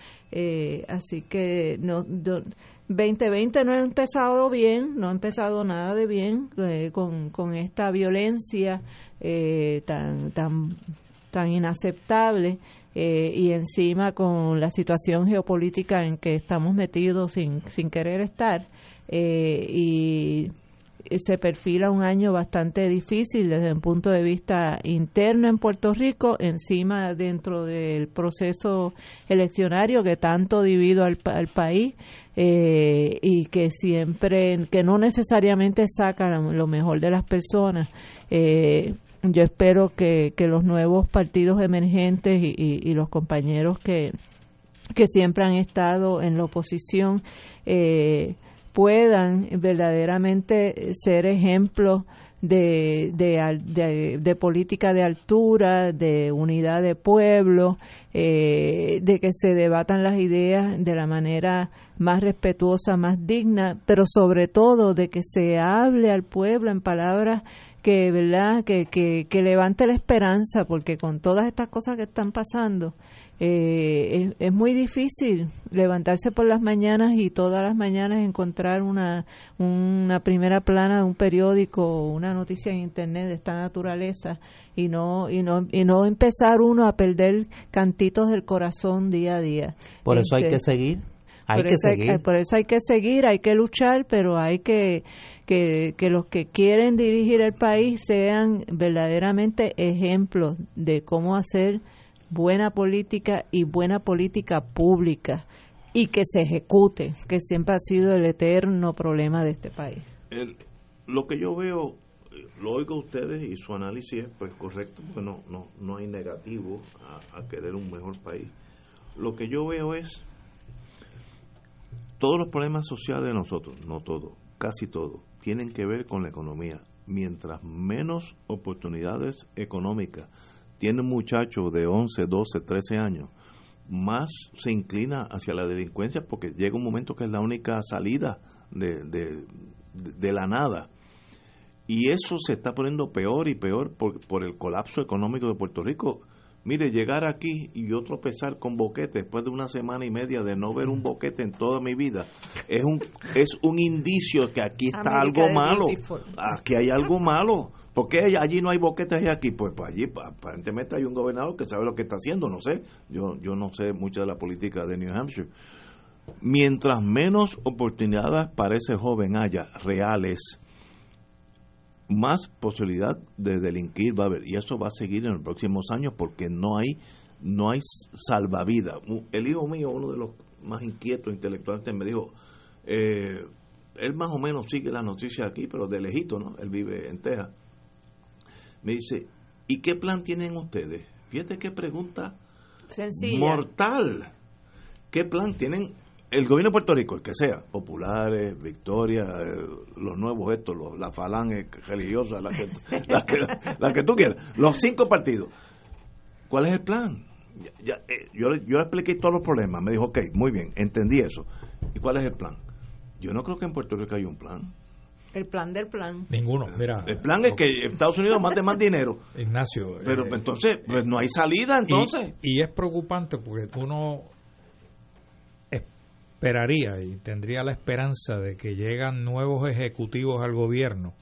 Así que no 2020 no ha empezado bien, no ha empezado nada de bien eh, con, con, esta violencia eh, tan, tan, tan inaceptable eh, y encima con la situación geopolítica en que estamos metidos sin, sin querer estar. y se perfila un año bastante difícil desde un punto de vista interno en Puerto Rico, encima dentro del proceso eleccionario que tanto divide al, al país eh, y que siempre, que no necesariamente sacan lo mejor de las personas. Eh, yo espero que, que los nuevos partidos emergentes y, y, los compañeros que, que siempre han estado en la oposición eh, puedan verdaderamente ser ejemplos de, de, de, política de altura, de unidad de pueblo, eh, de que se debatan las ideas de la manera más respetuosa, más digna, pero sobre todo de que se hable al pueblo en palabras que, ¿verdad? Que, que, que levante la esperanza, porque con todas estas cosas que están pasando, eh, es, muy difícil levantarse por las mañanas y todas las mañanas encontrar una, una primera plana de un periódico o una noticia en internet de esta naturaleza y no y no y no empezar uno a perder cantitos del corazón día a día. Por eso hay este, que seguir. Hay que seguir. por eso hay que seguir, hay que luchar, pero hay que, que, que los que quieren dirigir el país sean verdaderamente ejemplos de cómo hacer buena política y buena política pública y que se ejecute, que siempre ha sido el eterno problema de este país. lo que yo veo, lo oigo ustedes y su análisis es pues correcto, porque no, no, hay negativo a, a querer un mejor país. Lo que yo veo es todos los problemas sociales de nosotros, no todos, casi todos, tienen que ver con la economía. Mientras menos oportunidades económicas tiene un muchacho de 11, 12, 13 años, más se inclina hacia la delincuencia porque llega un momento que es la única salida de, de, la nada. Y eso se está poniendo peor y peor por, por el colapso económico de Puerto Rico. Mire, llegar aquí y yo tropezar con boquete después de una semana y media de no ver un boquete en toda mi vida es un es un indicio que aquí está algo malo. Aquí hay algo malo ¿Por qué allí no hay boquetes y aquí? Pues, pues allí aparentemente hay un gobernador que sabe lo que está haciendo, no sé. Yo, yo no sé mucho de la política de New Hampshire. Mientras menos oportunidades para ese joven haya reales, más posibilidad de delinquir va a haber. Y eso va a seguir en los próximos años porque no hay, no hay salvavidas. El hijo mío, uno de los más inquietos intelectualmente, me dijo, eh, él más o menos sigue las noticias aquí, pero de lejito, ¿no? Él vive en Texas. Me dice, ¿y qué plan tienen ustedes? Fíjate qué pregunta mortal. ¿Qué plan tienen el gobierno de Puerto Rico, el que sea, populares, Victoria, eh, los nuevos estos, los, la falange religiosa, la que, la, que, tú quieras, los cinco partidos. ¿Cuál es el plan? Ya, eh, yo, yo expliqué todos los problemas, me dijo, ok, muy bien, entendí eso. ¿Y cuál es el plan? Yo no creo que en Puerto Rico haya un plan. El plan del plan. Ninguno, mira. El plan es que Estados Unidos mande más dinero. Ignacio. Pero eh, entonces, pues no hay salida entonces. Y, es preocupante porque uno esperaría y tendría la esperanza de que llegan nuevos ejecutivos al gobierno.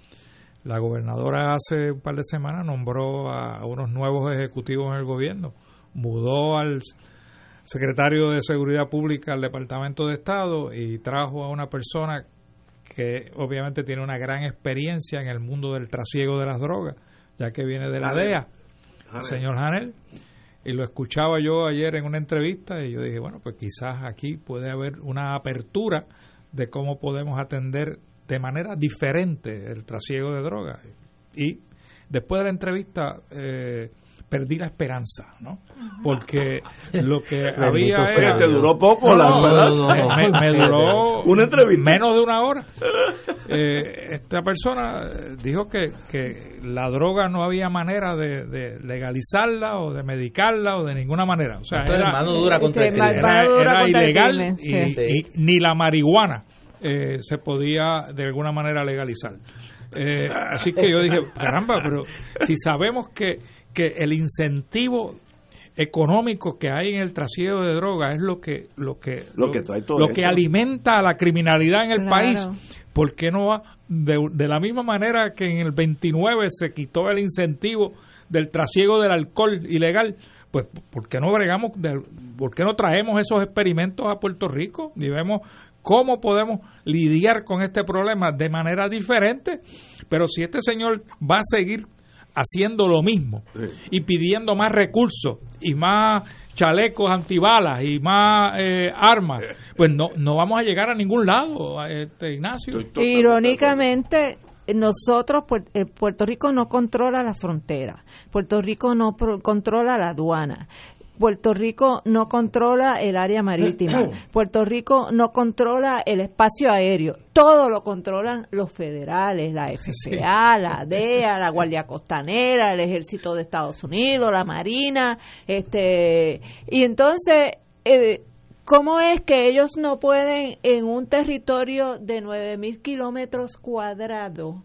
La gobernadora hace un par de semanas nombró a unos nuevos ejecutivos en el gobierno. Mudó al secretario de Seguridad Pública al Departamento de Estado y trajo a una persona que obviamente tiene una gran experiencia en el mundo del trasiego de las drogas, ya que viene de la DEA, el señor Hanel. Y lo escuchaba yo ayer en una entrevista y yo dije, bueno, pues quizás aquí puede haber una apertura de cómo podemos atender de manera diferente el trasiego de drogas. Y después de la entrevista, eh, perdí la esperanza, ¿no? Porque lo que había era... Te duró poco la me, duró una entrevista. menos de una hora. Eh, esta persona dijo que, que la droga no había manera de, legalizarla o de medicarla o de ninguna manera. O sea, era, mano dura contra el era, ilegal y, ni la marihuana eh, se podía de alguna manera legalizar. Eh, así que yo dije, caramba, pero si sabemos que que el incentivo económico que hay en el trasiego de drogas es lo que lo que lo, que, trae todo lo que alimenta a la criminalidad en el país. ¿por qué no va de, de, la misma manera que en el 29 se quitó el incentivo del trasiego del alcohol ilegal pues ¿por qué no bregamos de, por qué no traemos esos experimentos a Puerto Rico y vemos cómo podemos lidiar con este problema de manera diferente pero si este señor va a seguir haciendo lo mismo y pidiendo más recursos y más chalecos antibalas y más eh, armas, pues no, no vamos a llegar a ningún lado, este, Ignacio. Irónicamente, nosotros, eh, Puerto Rico no controla la frontera, Puerto Rico no controla la aduana, Puerto Rico no controla el área marítima, Puerto Rico no controla el espacio aéreo, todo lo controlan los federales, la FCA, la DEA, la Guardia Costanera, el Ejército de Estados Unidos, la Marina, este, y entonces, eh, ¿cómo es que ellos no pueden en un territorio de 9.000 kilómetros cuadrados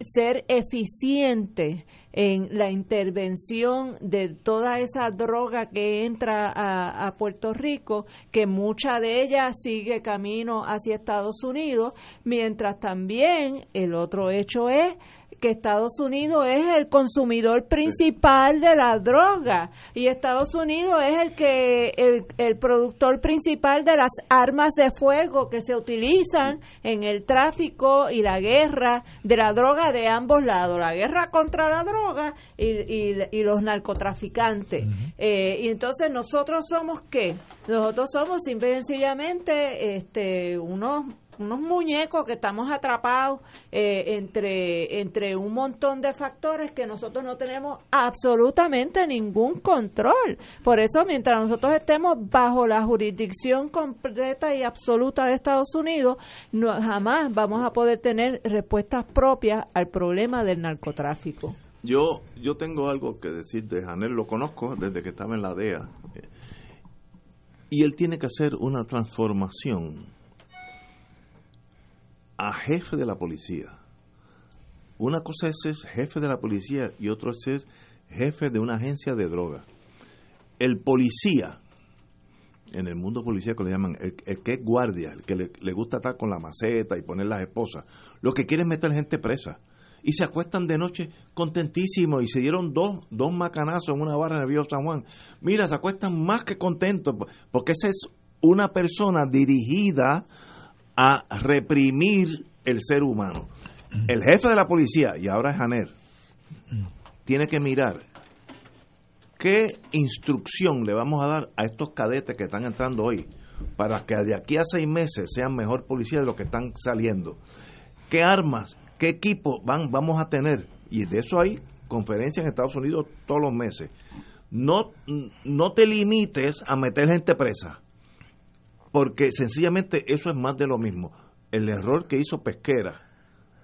ser eficientes en la intervención de toda esa droga que entra a, Puerto Rico, que mucha de ella sigue camino hacia Estados Unidos, mientras también el otro hecho es que Estados Unidos es el consumidor principal de la droga y Estados Unidos es el que el, el, productor principal de las armas de fuego que se utilizan en el tráfico y la guerra de la droga de ambos lados, la guerra contra la droga y, y, los narcotraficantes. Eh, y entonces nosotros somos qué? Nosotros somos simple y sencillamente este, unos unos muñecos que estamos atrapados eh, entre, entre un montón de factores que nosotros no tenemos absolutamente ningún control. Por eso, mientras nosotros estemos bajo la jurisdicción completa y absoluta de Estados Unidos, no, jamás vamos a poder tener respuestas propias al problema del narcotráfico. Yo, yo tengo algo que decir de Janel, lo conozco desde que estaba en la DEA. Y él tiene que hacer una transformación a jefe de la policía. Una cosa es ser jefe de la policía y otra es ser jefe de una agencia de droga. El policía, en el mundo policíaco le llaman el, que es guardia, el que le, gusta estar con la maceta y poner las esposas, lo que quiere es meter gente presa. y se acuestan de noche contentísimos y se dieron dos, dos macanazos en una barra en el Río San Juan. Mira, se acuestan más que contentos porque esa es una persona dirigida a reprimir el ser humano. El jefe de la policía, y ahora es Janer, tiene que mirar qué instrucción le vamos a dar a estos cadetes que están entrando hoy para que de aquí a seis meses sean mejor policía de lo que están saliendo. ¿Qué armas, qué equipo van, vamos a tener? Y de eso hay conferencias en Estados Unidos todos los meses. No, no te limites a meter gente presa, porque sencillamente eso es más de lo mismo. El error que hizo Pesquera,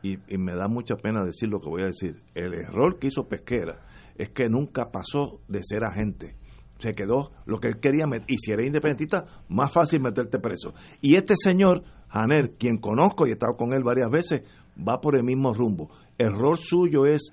y, me da mucha pena decir lo que voy a decir, el error que hizo Pesquera es que nunca pasó de ser agente. Se quedó lo que él quería y si eres independentista más fácil meterte preso. Y este señor Janer quien conozco y he estado con él varias veces va por el mismo rumbo. Error suyo es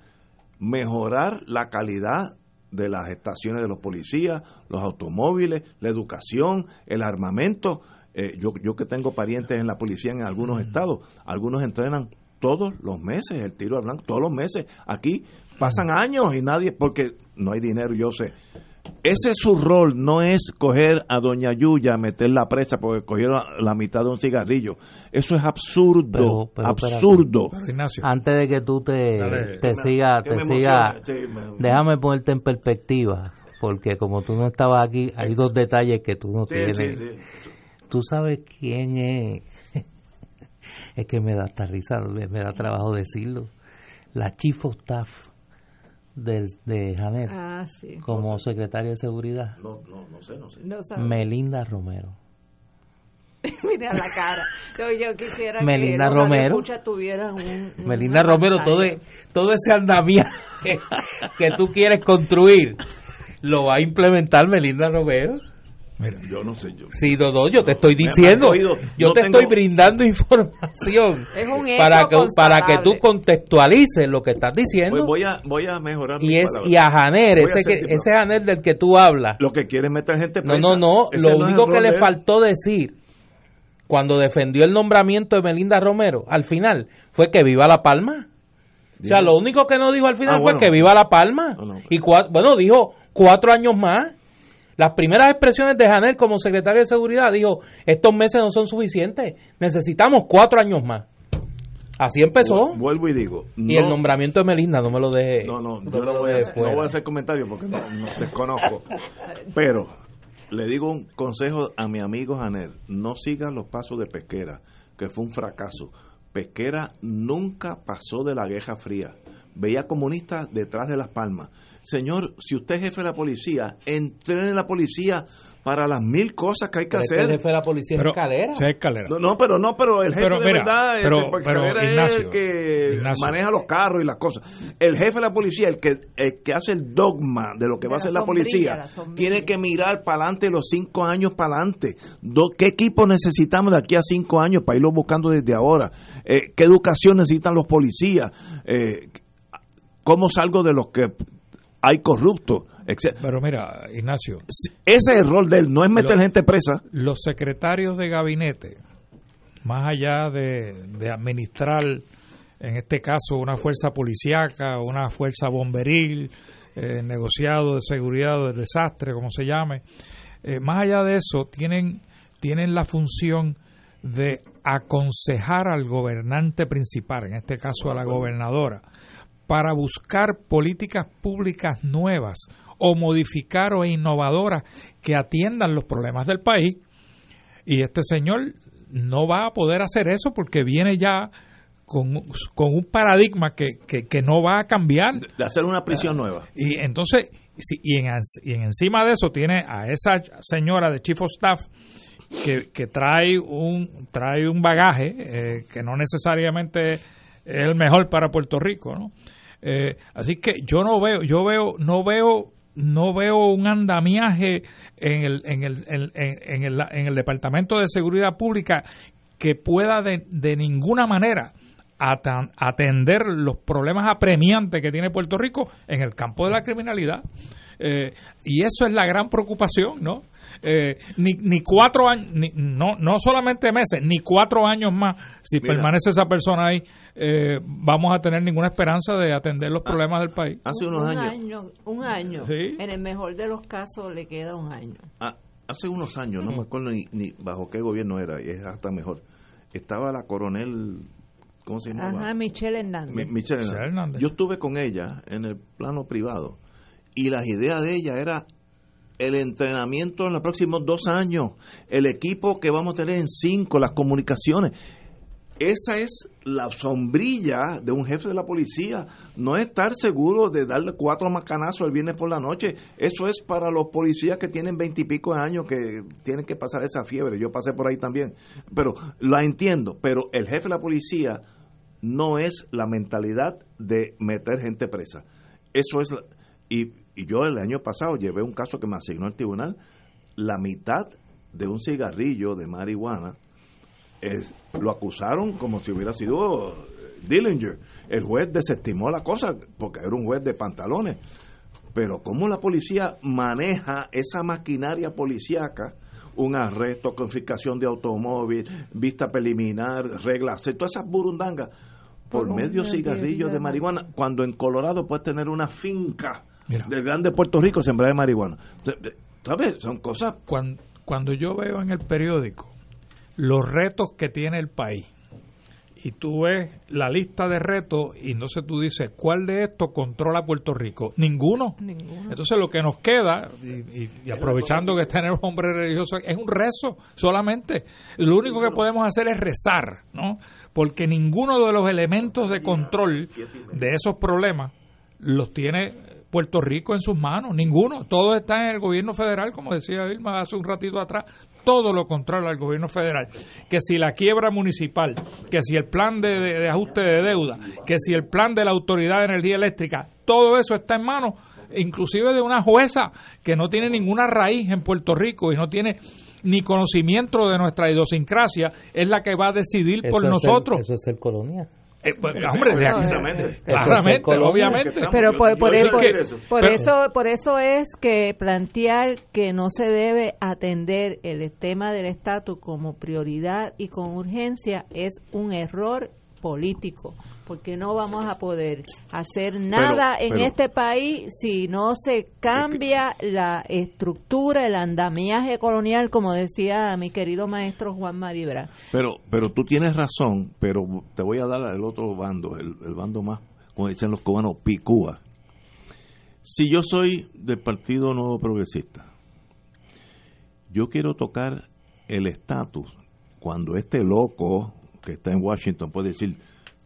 mejorar la calidad de las estaciones de los policías los automóviles la educación el armamento. Eh, yo, yo que tengo parientes en la policía en algunos estados algunos entrenan todos los meses el tiro al blanco todos los meses. Aquí pasan años y nadie porque no hay dinero yo sé ese es su rol, no es coger a Doña Yuya, meterla presa porque cogieron la mitad de un cigarrillo. Eso es absurdo, absurdo. Antes de que tú te, te siga, te siga, déjame ponerte en perspectiva, porque como tú no estabas aquí, hay dos detalles que tú no tienes. Tú sabes quién es, es que me da hasta risa, me, me da trabajo decirlo. La Chief of Staff de, de Janet ah, como secretaria de seguridad. No, no, no sé, no sé. Melinda Romero. Mira la cara. Yo, quisiera Melinda que Romero. Un, Melinda Romero, todo, e, todo ese andamiaje que tú quieres construir, lo va a implementar Melinda Romero. Mira, yo no sé yo. Sí, Dodo, yo te estoy diciendo, yo te estoy brindando información para que para que tú contextualices lo que estás diciendo. Pues voy a voy a mejorar y es y a Janer, ese que, ese Janer del que tú hablas. Lo que quiere meter gente presa. No, no, no, lo único que le faltó decir cuando defendió el nombramiento de Melinda Romero al final fue que viva La Palma. O sea, lo único que no dijo al final ah, fue que viva La Palma. y bueno, dijo cuatro años más. Las primeras expresiones de Janel como secretario de Seguridad dijo, estos meses no son suficientes, necesitamos cuatro años más. Así empezó. Vuelvo y digo. y el nombramiento de Melinda, no me lo deje. No, no, yo no voy, a, no voy a hacer comentarios porque no, desconozco. Pero le digo un consejo a mi amigo Janel, no siga los pasos de Pesquera, que fue un fracaso. Pesquera nunca pasó de la Guerra Fría. Veía comunistas detrás de las palmas Señor, si usted es jefe de la policía, entrene en la policía para las mil cosas que hay que hacer. el jefe de la policía es escalera. escalera. No, pero no, pero el jefe de verdad pero, es el que maneja los carros y las cosas. El jefe de la policía, el que, el que hace el dogma de lo que va a hacer la policía, tiene que mirar para adelante los cinco años para adelante. ¿Qué equipo necesitamos de aquí a cinco años para irlo buscando desde ahora? Eh, ¿Qué educación necesitan los policías? Eh, ¿Cómo salgo de los que hay corruptos. Pero mira, Ignacio. Ese es el rol de él, no es meter gente presa. Los secretarios de gabinete, más allá de, administrar, en este caso, una fuerza policíaca, una fuerza bomberil, eh, negociado de seguridad o de desastre, como se llame, eh, más allá de eso, tienen, tienen la función de aconsejar al gobernante principal, en este caso a la gobernadora, para buscar políticas públicas nuevas o modificar o innovadoras que atiendan los problemas del país. Y este señor no va a poder hacer eso porque viene ya con, un paradigma que, que, no va a cambiar. De hacer una prisión nueva. Y entonces, y, en, y encima de eso tiene a esa señora de Chief of Staff que, que trae, un, trae un bagaje eh, que no necesariamente es el mejor para Puerto Rico, ¿no? Eh, así que yo no veo, yo veo, no veo no veo un andamiaje en el, en el, en, el, en el Departamento de Seguridad Pública que pueda de, de ninguna manera atender los problemas apremiantes que tiene Puerto Rico en el campo de la criminalidad. Eh, y eso es la gran preocupación, ¿no? Eh, ni, ni cuatro años, ni, no, no solamente meses, ni cuatro años más, si permanece esa persona ahí, eh, vamos a tener ninguna esperanza de atender los problemas del país. Hace unos un años, año. Un año. Sí. En el mejor de los casos le queda un año. ah, hace unos años, no me acuerdo ni, ni bajo qué gobierno era, y es hasta mejor. Estaba la coronel, ¿cómo se llamaba? Ajá, Michelle Hernández. Mi- Michelle Michelle Hernández. Hernández. Yo estuve con ella en el plano privado y las ideas de ella era el entrenamiento en los próximos dos años, el equipo que vamos a tener en cinco, las comunicaciones. Esa es la sombrilla de un jefe de la policía. No es estar seguro de darle cuatro macanazos el viernes por la noche. Eso es para los policías que tienen veintipico de años que tienen que pasar esa fiebre. Yo pasé por ahí también. Pero la entiendo. Pero el jefe de la policía no es la mentalidad de meter gente presa. Eso es. la- y, y yo el año pasado llevé un caso que me asignó el tribunal. La mitad de un cigarrillo de marihuana es- lo acusaron como si hubiera sido Dillinger. El juez desestimó la cosa porque era un juez de pantalones. Pero cómo la policía maneja esa maquinaria policíaca, un arresto, confiscación de automóvil, vista preliminar, reglas, todas esas burundangas, por, Por medio cigarrillo de marihuana, cuando en Colorado puedes tener una finca Mira. del grande Puerto Rico sembrada de marihuana. ¿Sabes? Son cosas Cuando, cuando yo veo en el periódico los retos que tiene el país y tú ves la lista de retos y entonces tú dices, ¿cuál de estos controla Puerto Rico? Ninguno. Ninguno. Entonces lo que nos queda, y, y- y aprovechando que está en el hombre religioso, es un rezo solamente. Lo único que podemos hacer es rezar, ¿no? Porque ninguno de los elementos de control de esos problemas los tiene Puerto Rico en sus manos, ninguno. Todo está en el gobierno federal, como decía Vilma hace un ratito atrás. Todo lo controla el gobierno federal. Que si la quiebra municipal, que si el plan de, de- de ajuste de deuda, que si el plan de la Autoridad de Energía Eléctrica, todo eso está en manos inclusive de una jueza que no tiene ninguna raíz en Puerto Rico y no tiene ni conocimiento de nuestra idiosincrasia, es la que va a decidir por Eso nosotros. eso es ser colonia. Eh, pues, hombre, de- claramente, obviamente. Pero por, por, yo por- quiero eso. por Pero- eso por eso es que plantear que no se debe atender el tema del estatus como prioridad y con urgencia es un error político porque no vamos a poder hacer nada en pero- este país si no se cambia la estructura, el andamiaje colonial, como decía mi querido maestro Juan Maribra. Pero, pero tú tienes razón, pero te voy a dar el otro bando, el, el bando más, como dicen los cubanos, picúa. Si yo soy del Partido Nuevo Progresista, yo quiero tocar el estatus cuando este loco que está en Washington puede decir,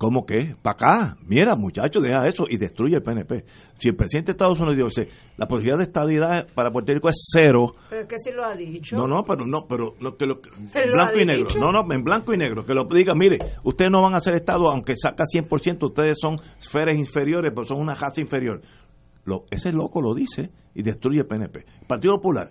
¿cómo que? Para acá, mira muchachos, deja eso y destruye el PNP. Si el presidente de Estados Unidos dice, la posibilidad de estadidad para Puerto Rico es cero, Pero es que si lo ha dicho. no, no, pero no, pero lo que lo Pero lo blanco y negro. dicho. No, no, en blanco y negro, que lo diga, mire, ustedes no van a ser estado aunque saca 100%, ustedes son esferas inferiores, pero son una raza inferior. Lo, ese loco lo dice y destruye el PNP. Partido Popular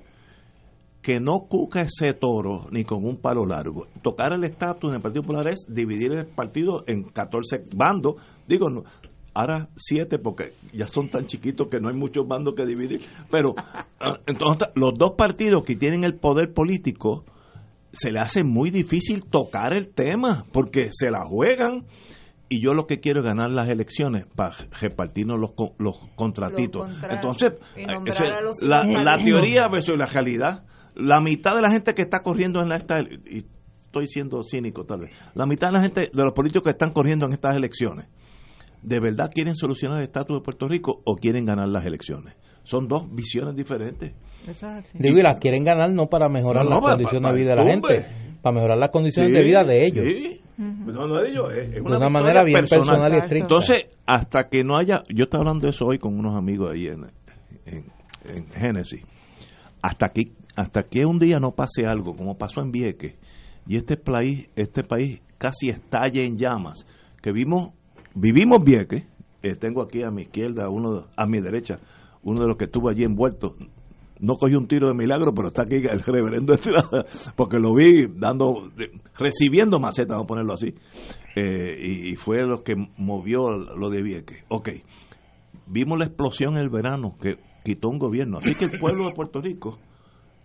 que no cuca ese toro ni con un palo largo. Tocar el estatus en el Partido Popular es dividir el partido en 14 bandos. Digo, no, ahora 7 porque ya son tan chiquitos que no hay muchos bandos que dividir. Pero ah, entonces los dos partidos que tienen el poder político se le hace muy difícil tocar el tema porque se la juegan. Y yo lo que quiero es ganar las elecciones para repartirnos los, los contratitos. Los. Entonces, eh, la, la teoría versus la realidad. La mitad de la gente que está corriendo en la esta y estoy siendo cínico tal vez. La mitad de la gente de los políticos que están corriendo en estas elecciones, ¿de verdad quieren solucionar el estatus de Puerto Rico o quieren ganar las elecciones? Son dos visiones diferentes. Eso es así. Digo, y las quieren ganar no para mejorar No, no, las para- condiciones para- de vida de la hombre. gente, para mejorar las condiciones Sí, de vida de ellos. sí. No, no de ellos, es, es De una, manera bien personal, y estricta. Entonces, hasta que no haya, yo estaba hablando de eso hoy con unos amigos ahí en, en, en Génesis, hasta que, hasta que un día no pase algo, como pasó en Vieques, y este país, este país casi estalle en llamas, que vimos, vivimos Vieques, eh, tengo aquí a mi izquierda, uno a mi derecha, uno de los que estuvo allí envuelto, no cogió un tiro de milagro, pero está aquí el reverendo Estrada, porque lo vi dando, recibiendo maceta, vamos a ponerlo así, eh, y, fue lo que movió lo de Vieques. Ok, vimos la explosión el verano, que quitó un gobierno. Así que el pueblo de Puerto Rico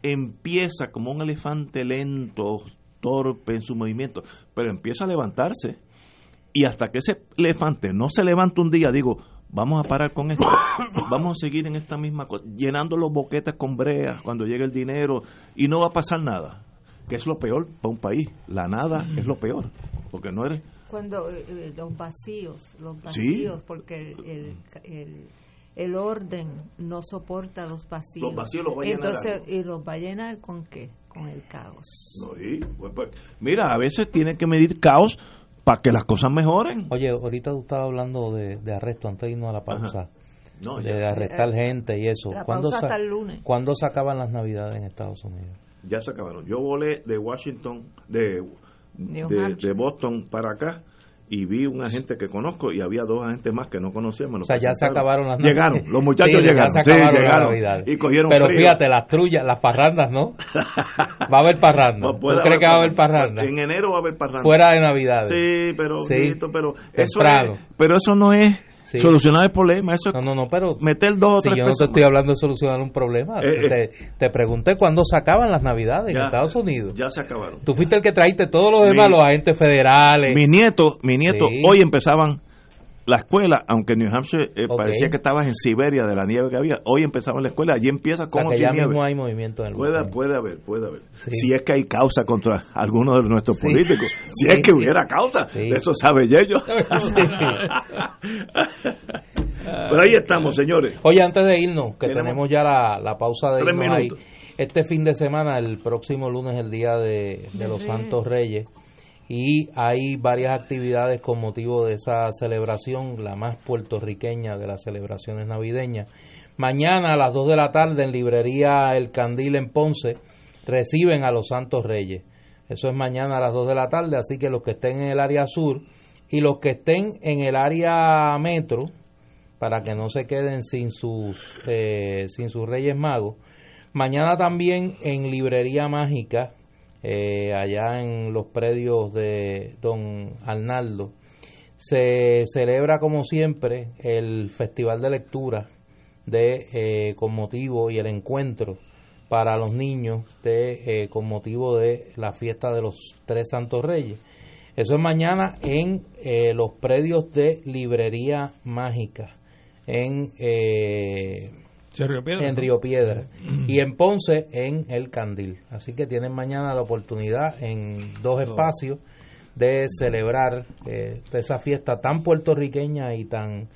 empieza como un elefante lento, torpe en su movimiento, pero empieza a levantarse. Y hasta que ese elefante no se levanta un día, digo, vamos a parar con esto, vamos a seguir en esta misma cosa, llenando los boquetes con breas cuando llegue el dinero y no va a pasar nada, que es lo peor para un país, la nada es lo peor, porque no eres... Cuando eh, eh, los vacíos, los vacíos, porque el, el, el, el orden no soporta los vacíos. Los vacíos los va a llenar Entonces. ¿y los va a llenar con qué? Con el caos. No, sí, pues, pues, mira, a veces tiene que medir caos para que las cosas mejoren. Oye, ahorita tú estabas hablando de, de arresto antes de irnos a la pausa. No, de ya, arrestar gente y eso. La ¿Cuándo, pausa sa- hasta el lunes. ¿Cuándo se acaban las navidades en Estados Unidos? ya se acabaron. Yo volé de Washington, de, de, de Boston para acá y vi un agente que conozco y había dos agentes más que no conocíamos. O sea, ya se acabaron las Llegaron, los muchachos Sí, llegaron. Se sí, llegaron. navidades. Y cogieron Pero frío. fíjate, las trullas, las parrandas, ¿no? Va a haber parrandas. No, ¿Tú puede crees que va a haber parranda. parrandas? En enero va a haber parranda. Fuera de navidades. Sí, pero, Sí. Guito, pero eso Temprano. es, pero eso no es Sí. solucionar el problema, eso es No, no, no, pero meter dos o si tres yo no te estoy hablando de solucionar un problema. Eh, te, te pregunté cuándo se acaban las navidades en. Estados Unidos. Ya se acabaron. Tú fuiste el que trajiste todos los demás, Mi- los agentes federales. Mi nieto, mi nieto, Sí. hoy empezaban la escuela, aunque en New Hampshire eh, parecía que estabas en Siberia de la nieve que había, hoy empezaban la escuela, allí empieza o sea, como que sin ya nieve. mismo hay movimiento en el Puede, mundo. puede haber, puede haber. Sí. Si es que hay causa contra algunos de nuestros Sí. políticos. Si Sí, es que sí. hubiera causa. Sí. De eso sabe Yello. Pero ahí estamos, señores. Oye, antes de irnos, que Tenemos- tenemos, ya la, la pausa de Tres irnos ahí. Este fin de semana, el próximo lunes, el día de, de los. Santos Reyes, y hay varias actividades con motivo de esa celebración, la más puertorriqueña de las celebraciones navideñas. Mañana a las 2 de la tarde en librería El Candil en Ponce reciben a los Santos Reyes. Eso es mañana a las 2 de la tarde, así que los que estén en el área sur y los que estén en el área metro, para que no se queden sin sus, eh, sin sus Reyes Magos. Mañana también en Librería Mágica, eh, allá en los predios de Don Arnaldo, se celebra como siempre el Festival de Lectura de, eh, con motivo y el encuentro para los niños de, eh, con motivo de la fiesta de los tres santos reyes. Eso es mañana en eh, los predios de Librería Mágica, en, eh, Sí, Río Piedra, en ¿no? Río Piedra y en Ponce en El Candil. Así que tienen mañana la oportunidad en dos espacios de celebrar eh, esa fiesta tan puertorriqueña y tan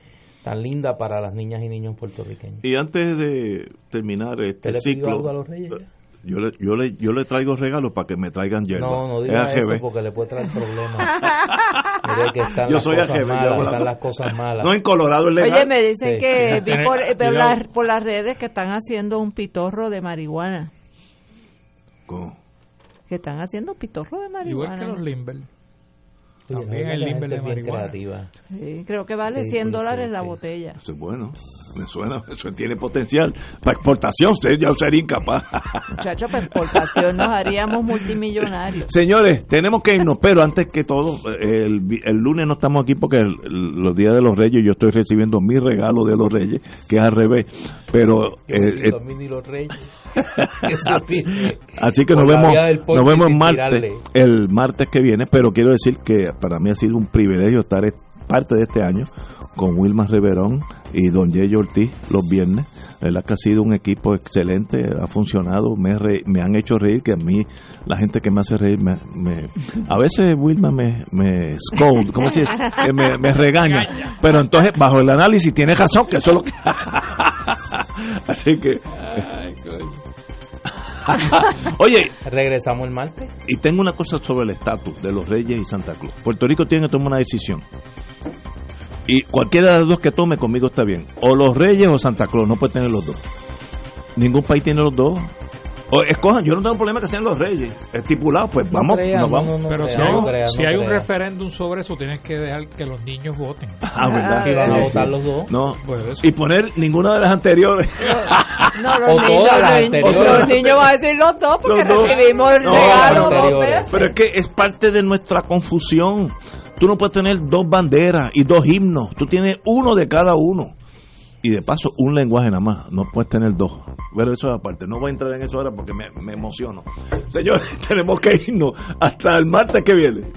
tan linda para las niñas y niños puertorriqueños. Y antes de terminar ¿Usted este le pidió algo a ciclo, los reyes? ya? yo le, yo, le, yo le traigo regalos para que me traigan hierba. No, no Es diga AGB. eso porque le puede traer problemas. Mire que están Yo las soy cosas AGB, malas, están las cosas malas. No, en Colorado es legal. Oye, me dicen Sí. que vi por, eh, por, las, por las redes que están haciendo un pitorro de marihuana. ¿Cómo? Que están haciendo pitorro de marihuana. Igual que los Limber. También el Limber de es bien marihuana. creativa. Sí, creo que vale Sí, 100 sí, dólares sí, la botella. Eso es bueno. Me suena. Eso tiene potencial. Para exportación, usted ya sería incapaz. Muchachos, por exportación nos haríamos multimillonarios. Señores, tenemos que irnos, pero antes que todo, el, vi- el lunes no estamos aquí porque el- el- los días de los reyes yo estoy recibiendo mi regalo de los reyes, que es al revés. Pero eh, eh, los reyes. Así que nos vemos, nos vemos el martes, el martes que viene. Pero quiero decir que para mí ha sido un privilegio estar es- parte de este año con Wilma Reverón y Don Yeyo Ortiz los viernes. La verdad que ha sido un equipo excelente, ha funcionado, me, re- me han hecho reír, que a mí la gente que me hace reír, me, me- a veces Wilma me, me scold, ¿cómo se dice? Que me, me regaña, pero entonces bajo el análisis tiene razón, que eso es lo que... Así que... Oye, Regresamos el martes. y tengo una cosa sobre el estatus de los Reyes y Santa Cruz. Puerto Rico tiene que tomar una decisión. Y cualquiera de los dos que tome conmigo está bien. O los Reyes o Santa Cruz, no puede tener los dos. Ningún país tiene los dos. O escojan, yo no tengo problema que sean los Reyes. Estipulado, pues vamos, crea, nos no, vamos. no, no Pero crea, si hay, no un, crea, si no hay un crea. referéndum sobre eso, tienes que dejar que los niños voten. Ah, ¿verdad? Y van a votar sí. los dos. No. Pues. Y poner ninguna de las anteriores. No, los O niños, las los, anteriores. los niños van a decir los dos porque Los dos. recibimos el No, regalo dos veces. Pero es que es parte de nuestra confusión. Tú no puedes tener dos banderas y dos himnos. Tú tienes uno de cada uno. Y de paso un lenguaje nada más, no puedes tener dos. Pero eso es aparte, no voy a entrar en eso ahora porque me, me emociono. Señores, tenemos que irnos hasta el martes que viene.